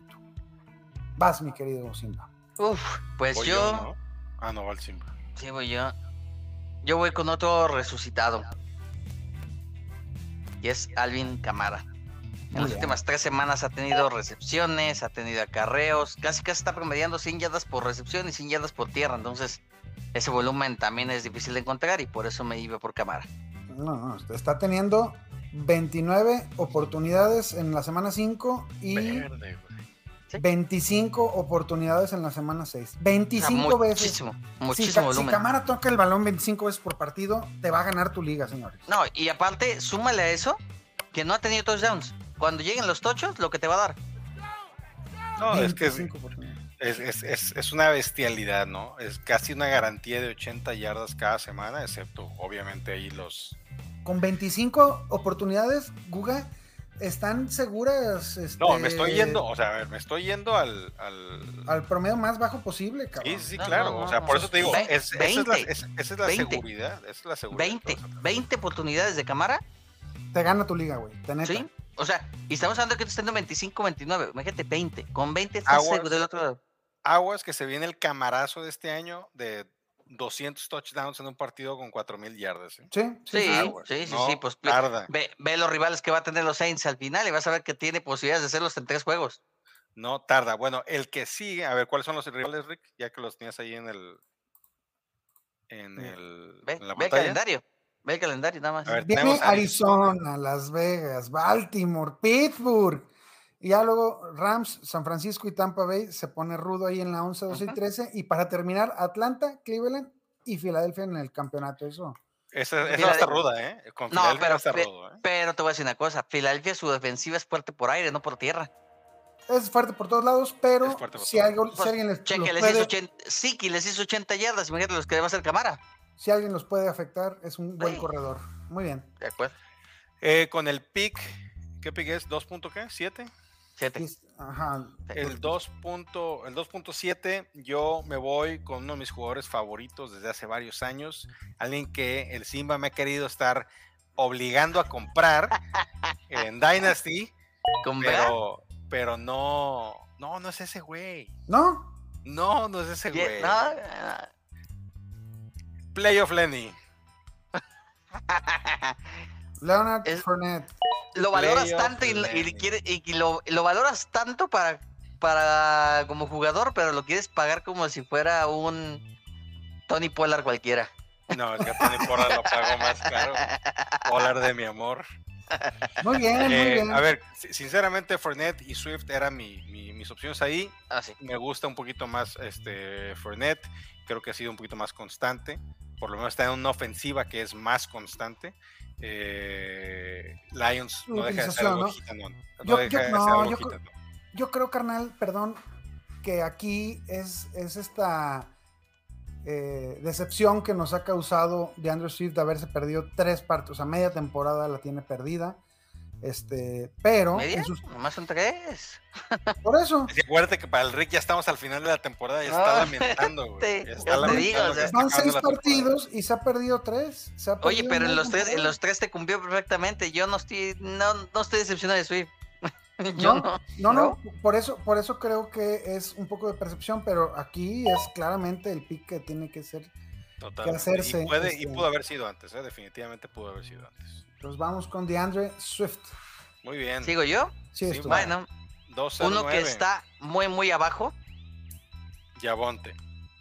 Vas, mi querido Simba. Uf, pues Voy yo, ¿no? Ah, no, va el Simba. sí voy yo. Yo voy con otro resucitado. Y es Alvin Camara. En Muy las bien. últimas tres semanas ha tenido recepciones, ha tenido acarreos, casi casi está promediando 100 yardas por recepción y 100 yardas por tierra. Entonces, ese volumen también es difícil de encontrar y por eso me iba por Camara. No, no, está teniendo 29 oportunidades en la semana 5 y Verde, güey. 25 oportunidades en la semana 6. 25 O sea, veces. muchísimo, Si, muchísimo si volumen. Camara toca el balón 25 veces por partido, te va a ganar tu liga, señores. No, y aparte, súmale a eso que no ha tenido touchdowns. Cuando lleguen los tochos, lo que te va a dar. No, es que es, 25 oportunidades. es, es- es- es una bestialidad, ¿no? Es casi una garantía de 80 yardas cada semana, excepto obviamente ahí los... Con 25 oportunidades, Guga, ¿están seguras? No, este, me estoy yendo, o sea, a ver, me estoy yendo al... al... Al promedio más bajo posible, Sí, cabrón. sí, No, claro, no, o sea, no, por no, eso te digo, es- esa es la, 20, es- esa es la 20, seguridad, esa es la seguridad. 20, 20 oportunidades de cámara, Te gana tu liga, güey. te neta. ¿sí? O sea, y estamos hablando que tú estás teniendo 25, 29. Imagínate, 20. Con 20 estás Aguas. seguro del otro lado. Aguas que se viene el camarazo de este año de 200 touchdowns en un partido con 4000 yardas. ¿eh? Sí, sí, Sí, sí. Aguas, sí, sí, no sí, pues, tarda. Ve, ve los rivales que va a tener los Saints al final y vas a ver que tiene posibilidades de hacerlos en tres juegos. No tarda. Bueno, el que sigue, a ver, ¿cuáles son los rivales, Rick? Ya que los tenías ahí en el. En, el, Ve, en la ve el calendario. Ve el calendario nada más. A ver, Viene Arizona, Las Vegas, Baltimore, Pittsburgh. Y ya luego Rams, San Francisco y Tampa Bay se pone rudo ahí en la 11, 12 y Ujú. 13. Y para terminar, Atlanta, Cleveland y Filadelfia en el campeonato. Eso. Esa, va a estar ruda, ¿eh? Con No, pero a estar fe- rudo, ¿eh? Pero te voy a decir una cosa. Filadelfia, su defensiva es fuerte por aire, no por tierra. Es fuerte por todos lados, pero Es fuerte por si, todos algo, lados. si alguien les, Cheque, les puede, hizo 80, Siki les hizo 80 yardas. Imagínate los que va a hacer Camara. si alguien los puede afectar, es un buen Sí. corredor. Muy bien. De acuerdo. Eh, con el pick, ¿qué pick es? ¿2 punto qué? ¿7? Siete. Sí, Ajá. El 2. punto- el 2.7, yo me voy con uno de mis jugadores favoritos desde hace varios años. Alguien que el Simba me ha querido estar obligando a comprar en Dynasty, pero, pero no, no, no es ese güey. ¿No? No, no es ese güey. no, Playoff Lenny. Leonard Es- Fournette. Lo valoras Playoff tanto y, y Lenny. quiere- y que lo, lo valoras tanto para, para como jugador, pero lo quieres pagar como si fuera un Tony Pollard cualquiera. No, es que Tony Pollard lo pagó más caro. Pollard de mi amor. Muy bien, muy Eh, bien. a ver, si- sinceramente, Fournette y Swift eran mi- mi- mis opciones ahí. Ah, sí. Me gusta un poquito más este Fournette. Creo que ha sido un poquito más constante. Por lo menos está en una ofensiva que es más constante. Eh, Lions no deja de ser algo ¿no? gitanón. No Yo- deja yo- de ser no, algo yo creo- gitanón. Yo creo, carnal, perdón, que aquí es, es esta eh, decepción que nos ha causado de Andrew Swift de haberse perdido tres partes, o sea, media temporada la tiene perdida. Este, pero ¿Media? sus- Nomás son tres. por eso Es que acuérdate que para el Rick ya estamos al final de la temporada. Ya lamentando, güey. te- Ya está te lamentando digo, o que sea, está van acabando seis partidos y se ha perdido tres. se ha Oye, perdido pero en los tres, en los tres te cumplió perfectamente. Yo no estoy, no, no estoy decepcionado de Swift. Yo No, no. no, no, por eso, por eso creo que es un poco de percepción, pero aquí es claramente el pick que tiene que ser. Totalmente. hacerse, y, puede, y este- pudo haber sido antes, ¿eh? definitivamente pudo haber sido antes. Nos vamos con DeAndre Swift. Muy bien. ¿Sigo yo? Sí, Sí, Bueno, 2 a uno que 9, está muy, muy abajo. Yabonte.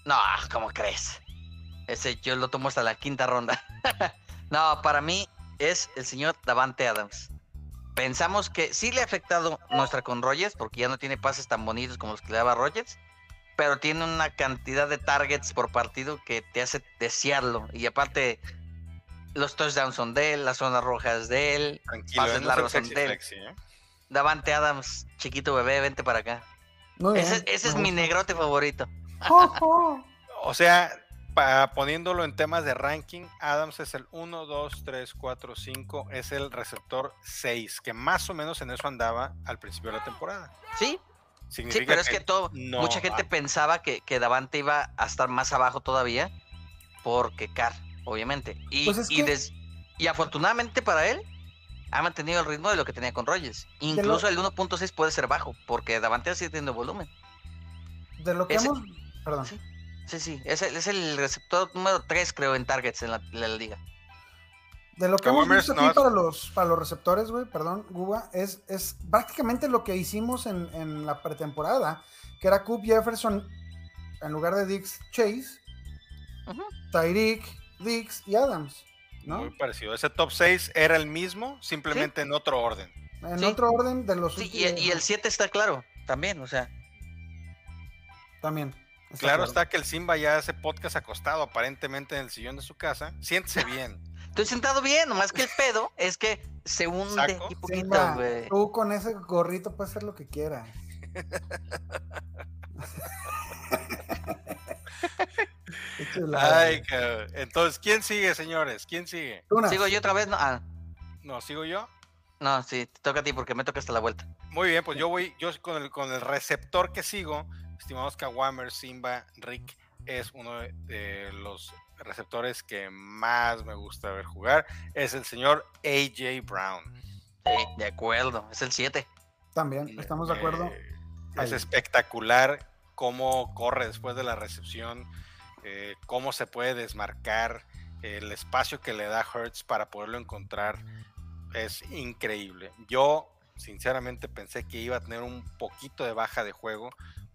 No, ¿cómo crees? Ese yo lo tomo hasta la quinta ronda. no, para mí es el señor Davante Adams. Pensamos que sí le ha afectado nuestra con Rogers, porque ya no tiene pases tan bonitos como los que le daba Rogers, pero tiene una cantidad de targets por partido que te hace desearlo. Y aparte, los touchdowns son de él, las zonas rojas de él. Tranquilo, Pases largos son de él. flexi, ¿eh? Davante Adams, chiquito bebé, vente para acá. Ese, es mi negrote favorito. Oh, oh. O sea, pa- poniéndolo en temas de ranking, Adams es el 1, 2, 3, 4, 5, es el receptor 6, que más o menos en eso andaba al principio de la temporada. Sí, Significa sí, pero es que todo, no mucha gente pensaba que, que Davante iba a estar más abajo todavía porque Carr, obviamente. Y, Pues es y, que- des- y afortunadamente para él, ha mantenido el ritmo de lo que tenía con Rogers. Incluso el 1.6 puede ser bajo, porque Davante sigue teniendo volumen. De lo que Ese- hemos. Perdón. Sí. Sí, sí, es el, es el receptor número 3, creo, en targets en la, liga. De lo que hemos visto aquí es- para los, para los receptores, güey, perdón, Guba, es, es prácticamente lo que hicimos en, en la pretemporada, que era Coop Jefferson en lugar de Dix Chase, Ujú. Tyreek, Dix y Adams, ¿no? Muy parecido. Ese top 6 era el mismo, simplemente en otro orden. En Sí. otro orden de los Sí, y, últimos- y el 7 está claro, también, o sea. También. está Claro está que el Simba ya hace podcast acostado aparentemente en el sillón de su casa. Siéntese bien. Estoy sentado bien, nomás que el pedo es que se hunde ¿Saco? aquí poquito, Simba, güey. tú con ese gorrito puedes hacer lo que quieras. Ay, cabrón. Entonces, ¿quién sigue, señores? ¿Quién sigue? Sigo yo otra vez, no, ah, No, sigo yo. no, sí, te toca a ti porque me toca hasta la vuelta. Muy bien, pues yo voy, yo con el, con el receptor que sigo, estimados Kawamers, Simba, Rick, es uno de, de los receptores que más me gusta ver jugar. Es el señor AJ Brown. Sí, de acuerdo, es el 7. También, estamos de acuerdo. Eh, es espectacular cómo corre después de la recepción, eh, cómo se puede desmarcar, el espacio que le da Hertz para poderlo encontrar es increíble. Yo sinceramente pensé que iba a tener un poquito de baja de juego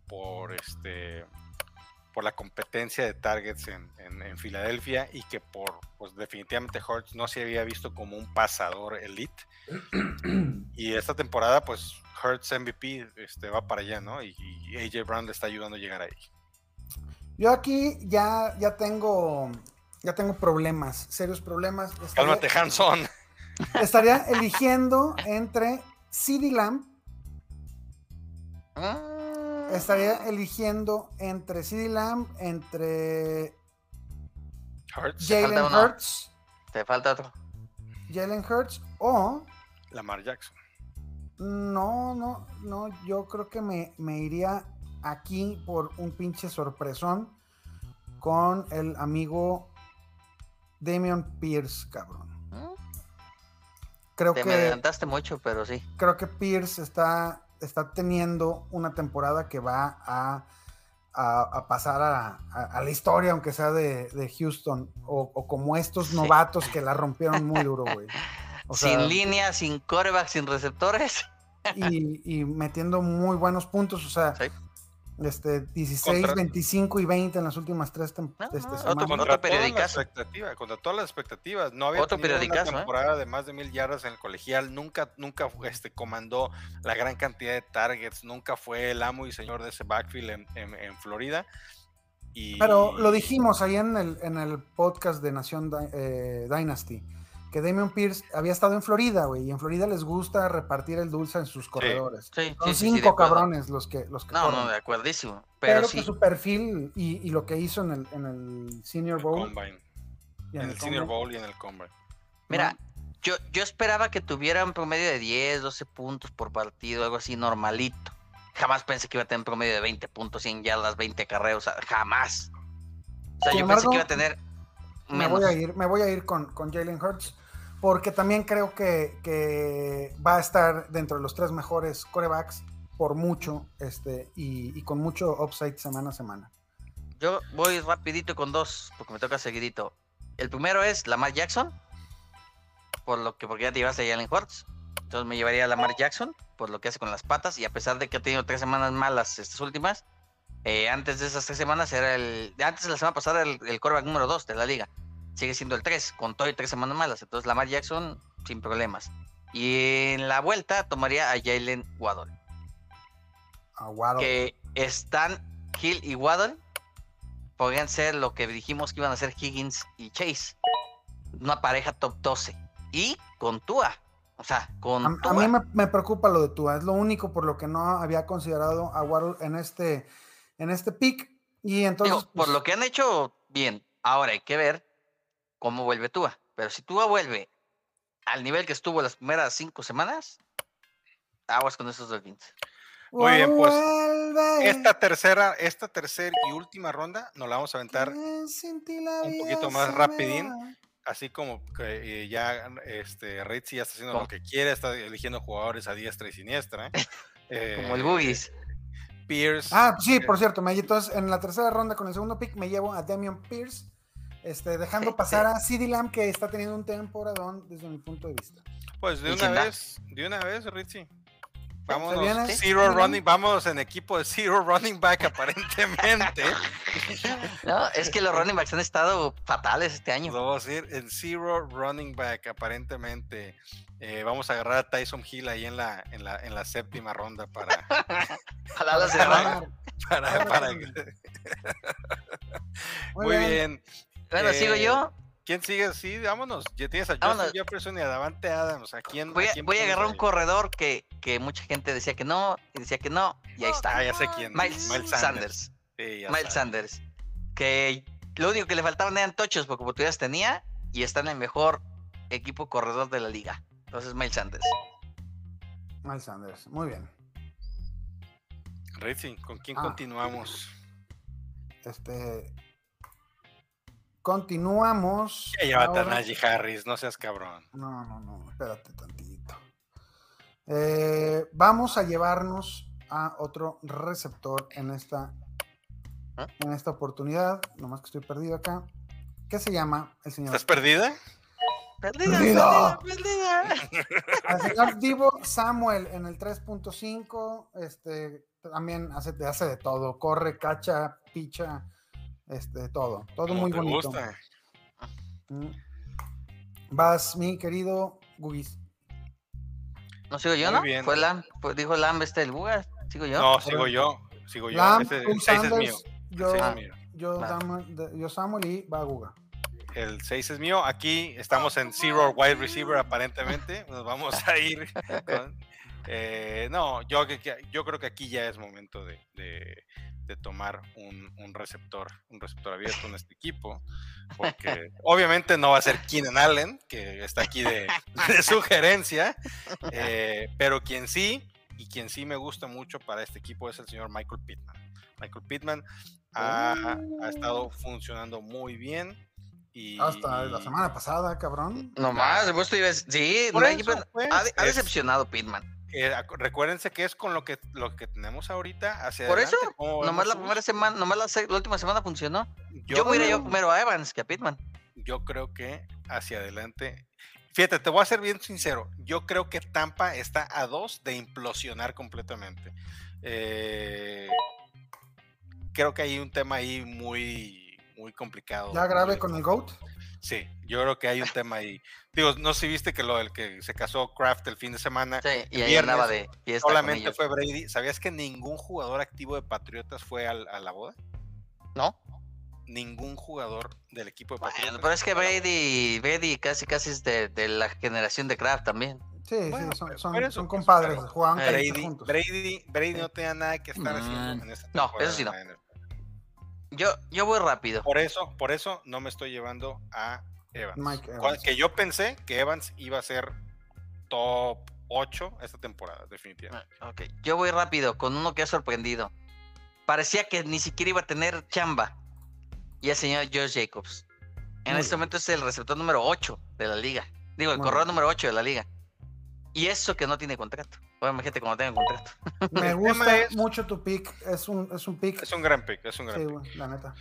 por este por la competencia de targets en, en- en Filadelfia y que por pues definitivamente Hurts no se había visto como un pasador elite. Y esta temporada pues Hurts MVP este, va para allá no y, y AJ Brown le está ayudando a llegar ahí Yo aquí ya, ya tengo ya tengo problemas, serios problemas. Estaría- cálmate Hanson Estaría eligiendo entre CD Lamb, Mm, estaría eligiendo entre CD Lamb, entre Jalen. Hurts, Te falta otro. Jalen Hurts o Lamar Jackson no, no, no, yo creo que me, me iría aquí por un pinche sorpresón con el amigo Damian Pierce, cabrón. Creo Te me que adelantaste mucho, pero sí. creo que Pierce está, está teniendo una temporada que va a, a- a pasar a, la historia, aunque sea de, de Houston, o, o como estos Sí. novatos que la rompieron muy duro, güey. O sea, sin línea, sin coreback, sin receptores. y, y metiendo muy buenos puntos, o sea, Sí. Este 16, Contra- 25 y 20 en las últimas tres tem- No, este, no, con- contra todas las periodicazo. expectativas contra todas las expectativas. No había Otro tenido una ¿eh? temporada de más de mil yardas en el colegial. Nunca nunca este comandó la gran cantidad de targets. Nunca fue el amo y señor de ese backfield en, en- en Florida. Y Pero lo dijimos ahí en el, en el podcast de Nación eh, Dynasty, que Damian Pierce había estado en Florida, güey, y en Florida les gusta repartir el dulce en sus corredores. Sí, Son sí, sí, sí, de cinco cabrones los que, los que No, corren. no, de acuerdísimo. Pero, Pero que su perfil y, y lo que hizo en el, en el Senior Bowl. combine y en el Senior Combine, Bowl y en el combine Mira, yo, yo esperaba que tuviera un promedio de 10, 12 puntos por partido, algo así normalito. Jamás pensé que iba a tener un promedio de 20 puntos, 100 yardas, 20 carreos, o sea, jamás. O sea, Sin yo pensé que iba a tener Me voy a ir, me voy a ir con, con Jalen Hurts, porque también creo que, va a estar dentro de los tres mejores corebacks por mucho, este, y, con mucho upside semana a semana. Yo voy rapidito con dos, porque me toca seguidito. El primero es Lamar Jackson, por lo que porque ya te llevaste a Jalen Hurts. Entonces me llevaría a Lamar Jackson, por lo que hace con las patas, y a pesar de que ha tenido tres semanas malas estas últimas, eh, antes de esas tres semanas era el, antes de la semana pasada era el, el quarterback número dos de la liga. Sigue siendo el 3, con todo y tres semanas malas. Entonces Lamar Jackson sin problemas. Y en la vuelta tomaría a Jalen Waddle A Waddle. que están Hill y Waddle podrían ser lo que dijimos que iban a ser Higgins y Chase. Una pareja top 12. Y con Tua. O sea, con A, mí me, me preocupa lo de Tua, es lo único por lo que no había considerado a Waddle en este, en este pick. Y entonces. Digo, por pues, lo que han hecho, bien. Ahora hay que ver cómo vuelve Tua. Pero si Tua vuelve al nivel que estuvo las primeras cinco semanas, aguas con esos Dolphins. Muy bien, pues, Esta tercera, esta tercera y última ronda nos la vamos a aventar un poquito más rapidín. así como que eh, ya este Ritzy ya está haciendo lo que quiere, está eligiendo jugadores a diestra y siniestra. Como el Eh, Boogies. Pierce. Ah, sí, por eh, cierto, me, entonces en la tercera ronda con el segundo pick me llevo a Damian Pierce, este, dejando Sí, pasar a CeeDee Lamb que está teniendo un temporadón desde mi punto de vista. Pues de ¿Y una quién da? vez, de una vez, Ritzy. Vámonos, viene? zero running, vamos en equipo de zero running back aparentemente. No, es que los running backs han estado fatales este año. Vamos a decir en zero running back aparentemente. Eh, vamos a agarrar a Tyson Hill ahí en la, en la, en la séptima ronda para, Para para, para- sí. Muy bien. Bueno, sigo Eh, yo. ¿Quién sigue? Sí, vámonos. Ya tienes a Justin. Jefferson y a Davante Adams. ¿A quién? Voy a, quién voy a pones agarrar un ahí? corredor que, que mucha gente decía que no, y decía que no, y ahí está. Ah, ya sé quién. Miles, Sanders. Sí, ya Miles. Sanders. Que lo único que le faltaban eran tochos porque oportunidades tenía y está en el mejor equipo corredor de la liga. Entonces, Miles Sanders. Miles Sanders, muy bien. Ritzy, ¿con quién Ah. continuamos? Este, continuamos. Ya llévate a ahora- Najee Harris, no seas cabrón. No, no, no, espérate tantito. Eh, vamos a llevarnos a otro receptor en esta, ¿Ah? en esta oportunidad. Nomás que estoy perdido acá. ¿Qué se llama el señor? ¿Estás perdida? Perdida, Perdida. perdida, perdida. Al señor Divo Samuel en el 3.5. Este también hace, hace de todo. Corre, cacha, picha, este, todo. Todo Como muy te bonito. gusta. Mm. Vas, mi querido Gugis. No sigo yo, Muy ¿no? bien. Fue Lam, fue- dijo Lam este el Buga. Sigo yo. No, sigo yo. Sigo yo. Lamb, tú el 6 es mío. Yo, seis Ah. es mío. yo, Va. Samuel, de- yo Samuel y va Guga. El 6 es mío. Aquí estamos en Zero Wide Receiver, aparentemente. Nos vamos a ir con. Eh, no, yo, creo que aquí ya es momento de, de- de tomar un, un receptor, un receptor abierto en este equipo. Porque obviamente no va a ser Keenan Allen, que está aquí de, de sugerencia. eh, pero quien sí, y quien sí me gusta mucho para este equipo es el señor Michael Pittman. Michael Pittman ha, ha estado funcionando muy bien. Y, Hasta la semana pasada, cabrón. No más, Sí, Por no, eso, pues, ha, ha es- decepcionado Pitman. Eh, recuérdense que es con lo que lo que tenemos ahorita hacia Por eso, adelante, Nomás la primera semana, nomás la, última semana funcionó. yo, Yo, yo primero a Evans que a Pitman. yo creo que hacia adelante. Fíjate, te voy a ser bien sincero. Yo creo que Tampa está a dos de implosionar completamente. Eh, creo que hay un tema ahí muy, muy complicado. Ya grave muy- con el GOAT. Sí, yo creo que hay un tema ahí. Digo, no sé si viste que lo del que se casó Kraft el fin de semana. Sí, y ahí viernes andaba de fiesta con Solamente ellos. fue Brady. ¿Sabías que ningún jugador activo de Patriotas fue al- a la boda? ¿No? Ningún jugador del equipo de Bueno, Patriotas. pero es que. Brady, Brady casi casi es de, de la generación de Kraft también. Sí, Bueno, sí, son, son, pero eso, son pues, compadres, jugaban Brady, juntos. Brady, Brady no tenía nada que estar haciendo en esta no, eso sí no. Yo, yo voy rápido. Por eso, por eso no me estoy llevando a Evans. Mike Cua- Evans. Que yo pensé que Evans iba a ser top 8 esta temporada, definitivamente. Ah, Ok, yo voy rápido con uno que ha sorprendido. Parecía que ni siquiera iba a tener chamba. Y el señor Josh Jacobs. En Muy este bien. momento es el receptor número 8 de la liga. Digo, el Muy corredor bien. número 8 de la liga. Y eso que no tiene contrato. Obviamente gente como tenga contrato. Me gusta es- mucho tu pick. Es un, es un pick. Es un gran pick, es un gran Sí, pick. güey, la neta.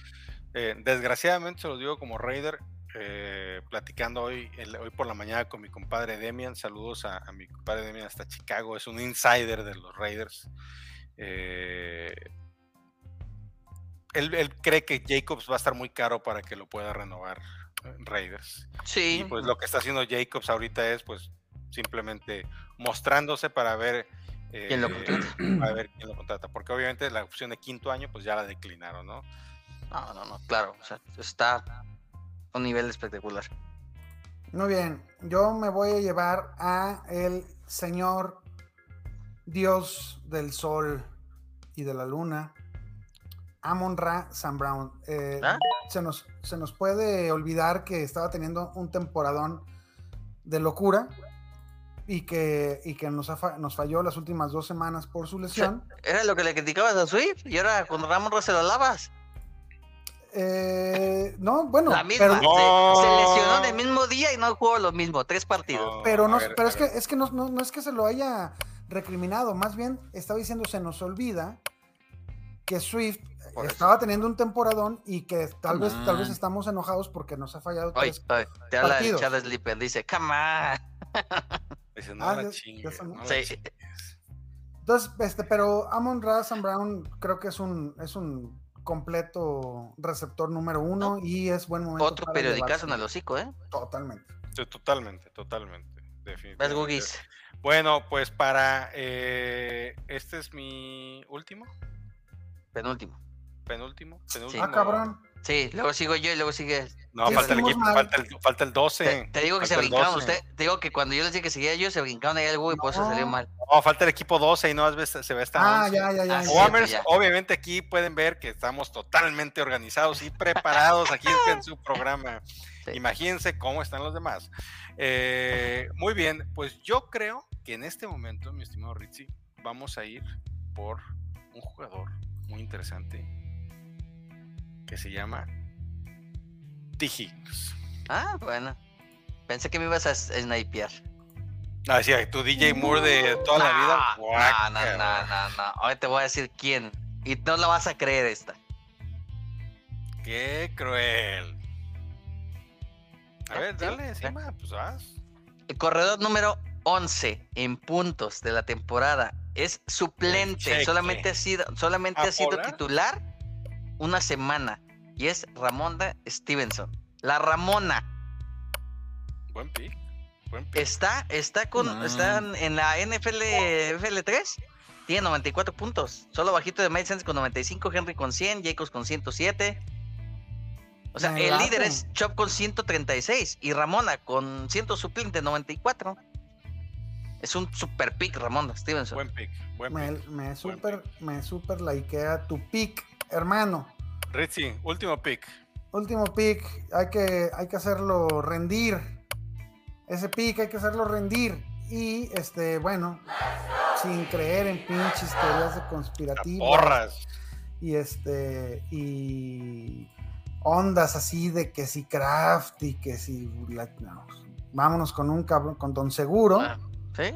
Eh, desgraciadamente se los digo como Raider, eh, platicando hoy, el- hoy por la mañana con mi compadre Demian. Saludos a, a mi compadre Demian hasta Chicago, es un insider de los Raiders. Eh, él, él cree que Jacobs va a estar muy caro para que lo pueda renovar Raiders. Sí. Y pues lo que está haciendo Jacobs ahorita es pues simplemente mostrándose para ver eh, ¿Quién lo contrata? para ver quién lo contrata. Porque obviamente la opción de quinto año pues ya la declinaron, ¿no? No, no, no, claro. O sea, está a un nivel espectacular. Muy bien. Yo me voy a llevar a el señor Dios del Sol y de la Luna, Amon Ra Sam Brown. Eh, ¿Ah? se, nos, se nos puede olvidar que estaba teniendo un temporadón de locura y que, y que nos, ha nos falló las últimas dos semanas por su lesión. Era lo que le criticabas a Swift y ahora con Ramón Ra se lo lavas. Eh, no, bueno, La misma. pero, Se, No. se lesionó en el mismo día y no jugó lo mismo. Tres partidos. No, pero, no, ver, pero es que, es que no, no- no es que se lo haya recriminado, más bien estaba diciendo se nos olvida que Swift Por eso. estaba teniendo un temporadón y que tal vez, tal vez on. estamos enojados porque nos ha fallado Oye, tres oye, te habla partidos. Chad Slipper. Dice, come on. Dice, no Ah, la son- no Sí. Entonces, este, pero Amon Ra Sam Brown creo que es un, es un completo receptor número uno y es buen momento. Otro para periodicazo en el hocico, ¿eh? Totalmente. Sí, totalmente, totalmente. Definitivamente. Gugis. Bueno, pues para eh, este es mi último, Penúltimo. penúltimo, penúltimo. Ah, cabrón. Sí, luego sigo yo y luego sigue. No, falta el equipo, falta el, falta el 12. Te, te digo que se brincaron 12. usted. Te digo que cuando yo les dije que seguía yo, se brincaron ahí algo y por eso salió mal. No, falta el equipo 12 y no se ve hasta Ah, 11. ya, ya, ya. Ah, ya. obviamente aquí pueden ver que estamos totalmente organizados y preparados aquí en su programa. Sí. Imagínense cómo están los demás. Eh, muy bien, pues yo creo que en este momento, mi estimado Ritzy, vamos a ir por un jugador muy interesante que se llama T. Higgins. Ah, bueno. Pensé que me ibas a snipear. Ah, sí, tu DJ Moore de toda la vida. No, no, no, no, no, no. Hoy te voy a decir quién. Y no la vas a creer esta. Qué cruel. A ver, dale encima, pues vas. El corredor número 11 en puntos de la temporada es suplente. Solamente ha sido, solamente ¿A ha sido titular una semana. Y es Ramonda Stevenson. La Ramona. Buen pick. Buen pick. Está, está con, Mm. está en- la NFL FL3. Tiene 94 puntos. Solo bajito de Sanders con 95, Henry con 100, Jacobs con 107. O sea, Me el líder es Chop con 136 y Ramona con 100 suplente 94. Es un super pick Ramona Stevenson. Buen pick. Buen Me, pick. me super, me super likea tu pick, hermano. Ritzy, último pick. Último pick, hay que, hay que hacerlo rendir. Ese pick hay que hacerlo rendir. Y este, bueno, sin creer en pinches teorías de conspirativas. porras. y este y ondas así de que si craft y que si la- no, vámonos con un cabrón con don seguro Ah, sí.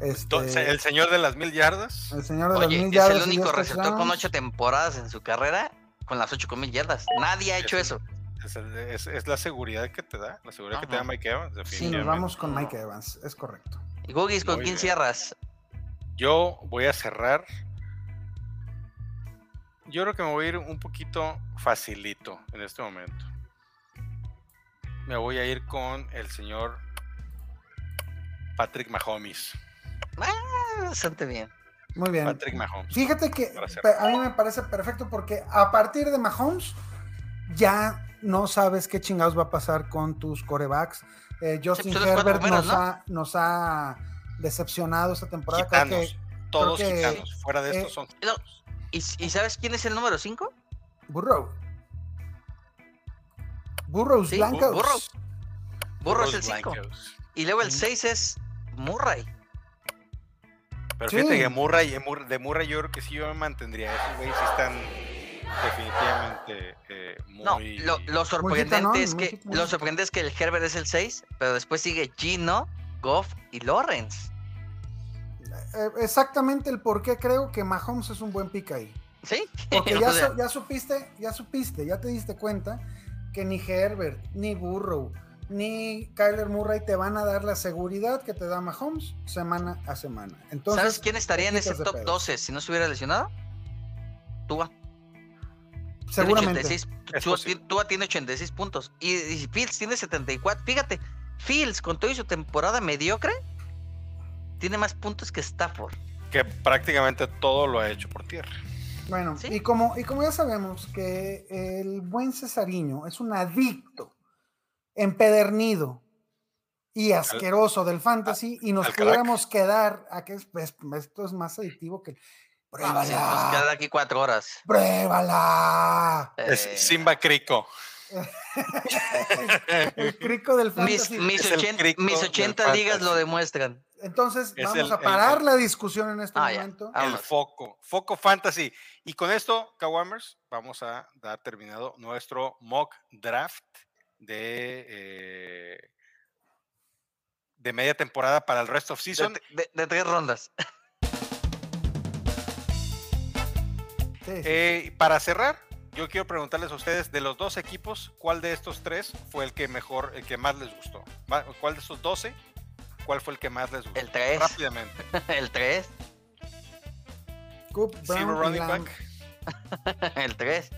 este, El señor de las mil yardas. el señor de las mil es yardas el y único receptor con ocho temporadas en su carrera con las ocho con mil yardas. Nadie ha hecho Es eso. Es, el- es- es la seguridad que te da. La seguridad que te da. Mike Evans. sí nos vamos con Mike Evans es correcto Y Gugis, ¿con Muy quién bien. cierras? Yo voy a cerrar. Yo creo que me voy a ir un poquito facilito en este momento. Me voy a ir con el señor Patrick Mahomes. Ah, bastante bien. Muy bien Patrick Mahomes. fíjate que a mí me parece perfecto porque a partir de Mahomes ya no sabes qué chingados va a pasar con tus corebacks Eh, Justin pues, son Herbert primeros, nos, ¿no? ha, nos ha decepcionado esta temporada creo que Gitanos. Todos que, gitanos. Fuera de eh, estos son. No, ¿Y, y sabes quién es el número 5? Burrow. Burrows Sí, blancos. Burrow. Burro es el puros 5. blancos. Y luego el Ujú. 6 es Murray. Pero Sí. fíjate que Murray, de Mur- de Murray yo creo que sí yo me mantendría. Esos güeyes sí están definitivamente eh, No, muy... lo, lo sorprendente gitanón, es que lo sorprendente es que el Herbert es el 6, pero después sigue Gino, Goff y Lawrence. Eh, exactamente el por qué creo que Mahomes es un buen pick ahí. ¿Sí? Porque O ya, sea, ya supiste, ya supiste, ya te diste cuenta que ni Herbert, ni Burrow, ni Kyler Murray te van a dar la seguridad que te da Mahomes semana a semana. Entonces, ¿Sabes quién estaría en ese top pedos. 12 si no se hubiera lesionado? Tua. Tiene Seguramente. 86, Es Tua, tiene 86 puntos. Y, y Fields tiene 74. Fíjate, Fields con toda su temporada mediocre tiene más puntos que Stafford. que prácticamente todo lo ha hecho por tierra. Bueno, ¿Sí? y, como, y como ya sabemos que el buen Cesariño es un adicto, empedernido y asqueroso del fantasy, y nos pudiéramos quedar a que es- es- esto es más adictivo que Sí, nos Pruébala. quedan aquí cuatro horas. Pruébala. Es Eh, Simba Crico. El crico del mis, fantasy. mis, ochen- crico mis del 80 ligas lo demuestran. Entonces, Es vamos el- a parar el- la discusión en este Ah, ya. momento. Ah, El foco, foco fantasy. Y con esto, Kawamers, vamos a dar terminado nuestro mock draft de, eh, de media temporada para el rest of season. de- de tres rondas. Eh, para cerrar, yo quiero preguntarles a ustedes, de los dos equipos, ¿cuál de estos tres fue el que mejor, el que más les gustó? ¿Cuál de estos 12? ¿Cuál fue el que más les gustó? El 3. Rápidamente. El 3. Coop, Brown running back. El 3.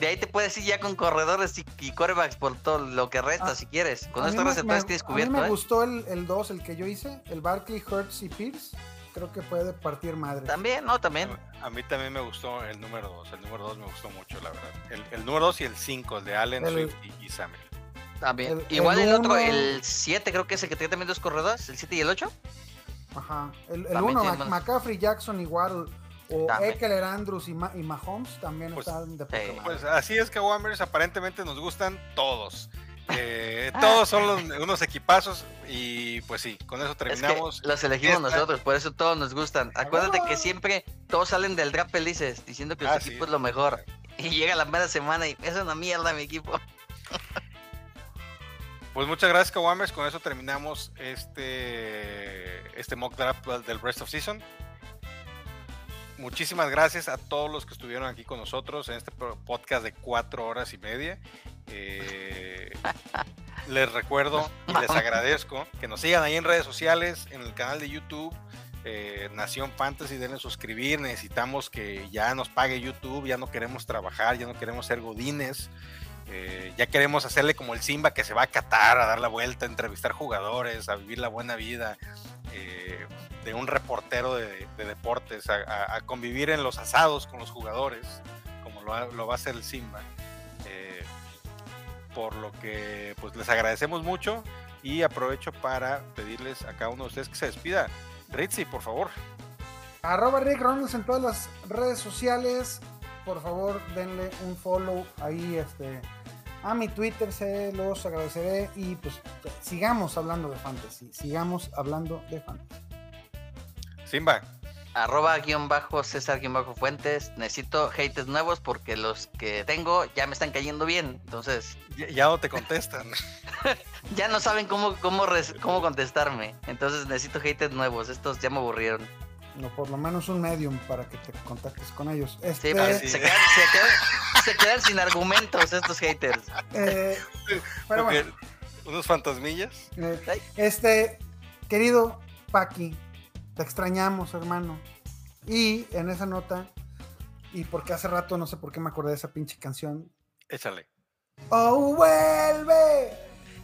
De ahí te puedes ir ya con corredores y, y quarterbacks por todo lo que resta Ah, si quieres. Con estos receptores tienes A mí cubierto, me ¿eh? gustó el, el 2, el que yo hice, el Barkley, Hurts y Pierce. Creo que puede partir madre. También, no, también. A mí también me gustó el número 2. El número 2 me gustó mucho, la verdad. El, el número 2 y el 5, el de Allen, El- Swift y, y Samuel. También. el- Igual el el, otro, uno- el 7 creo que es el que tiene también dos corredores, el 7 y el 8. Ajá. El También 1, tiene más- McCaffrey, Jackson y Waddle. O. Eckler, Andrews y, Ma- y Mahomes también Pues, están de eh. Pues así es que Warmers aparentemente nos gustan todos. Eh, todos son los- unos equipazos y pues sí, con eso Es que terminamos. los elegimos esta- nosotros, por eso todos nos gustan. Acuérdate que siempre todos salen del draft felices, diciendo que Ah, su sí. equipo es lo mejor. Y llega la mera semana y es una mierda mi equipo. Pues muchas gracias, Kawamers. Con eso terminamos este, este mock draft del Rest of Season. Muchísimas gracias a todos los que estuvieron aquí con nosotros en este podcast de cuatro horas y media. Eh, les recuerdo y les agradezco que nos sigan ahí en redes sociales, en el canal de YouTube. eh, Nación Fantasy, denle suscribir. Necesitamos que ya nos pague YouTube. Ya no queremos trabajar, ya no queremos ser godines. Eh, ya queremos hacerle como el Simba que se va a Qatar a dar la vuelta, a entrevistar jugadores, a vivir la buena vida eh, de un reportero de, de deportes, a, convivir en los asados con los jugadores, como lo va a hacer el Simba. Eh, por lo que pues les agradecemos mucho y aprovecho para pedirles a cada uno de ustedes que se despida. Ritzy, por favor. Arroba Rick Ronalds en todas las redes sociales. Por favor, denle un follow ahí este, a mi Twitter, se los agradeceré. Y pues sigamos hablando de fantasy. Sigamos hablando de fantasy. Simba. Arroba guion bajo César guion bajo Fuentes. Necesito haters nuevos porque los que tengo ya me están cayendo bien. Entonces, Ya, ya no te contestan. ya no saben cómo, cómo, res- cómo contestarme. Entonces necesito haters nuevos. Estos ya me aburrieron. No, por lo menos un medium para que te contactes con ellos. Sí, Este, sí. se, quedan, se, quedan, se quedan sin argumentos estos haters. eh, pero Porque bueno, Unos fantasmillas. eh, este, querido Paqui, te extrañamos, hermano. Y en esa nota, y porque hace rato no sé por qué me acordé de esa pinche canción. Échale. Oh, vuelve.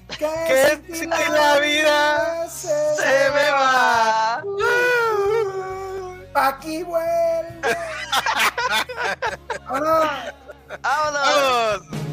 Que, Que sin ti sin ti la vida se, ¡Se me va! Paqui vuelve. ¡Vámonos! ¡Vamos!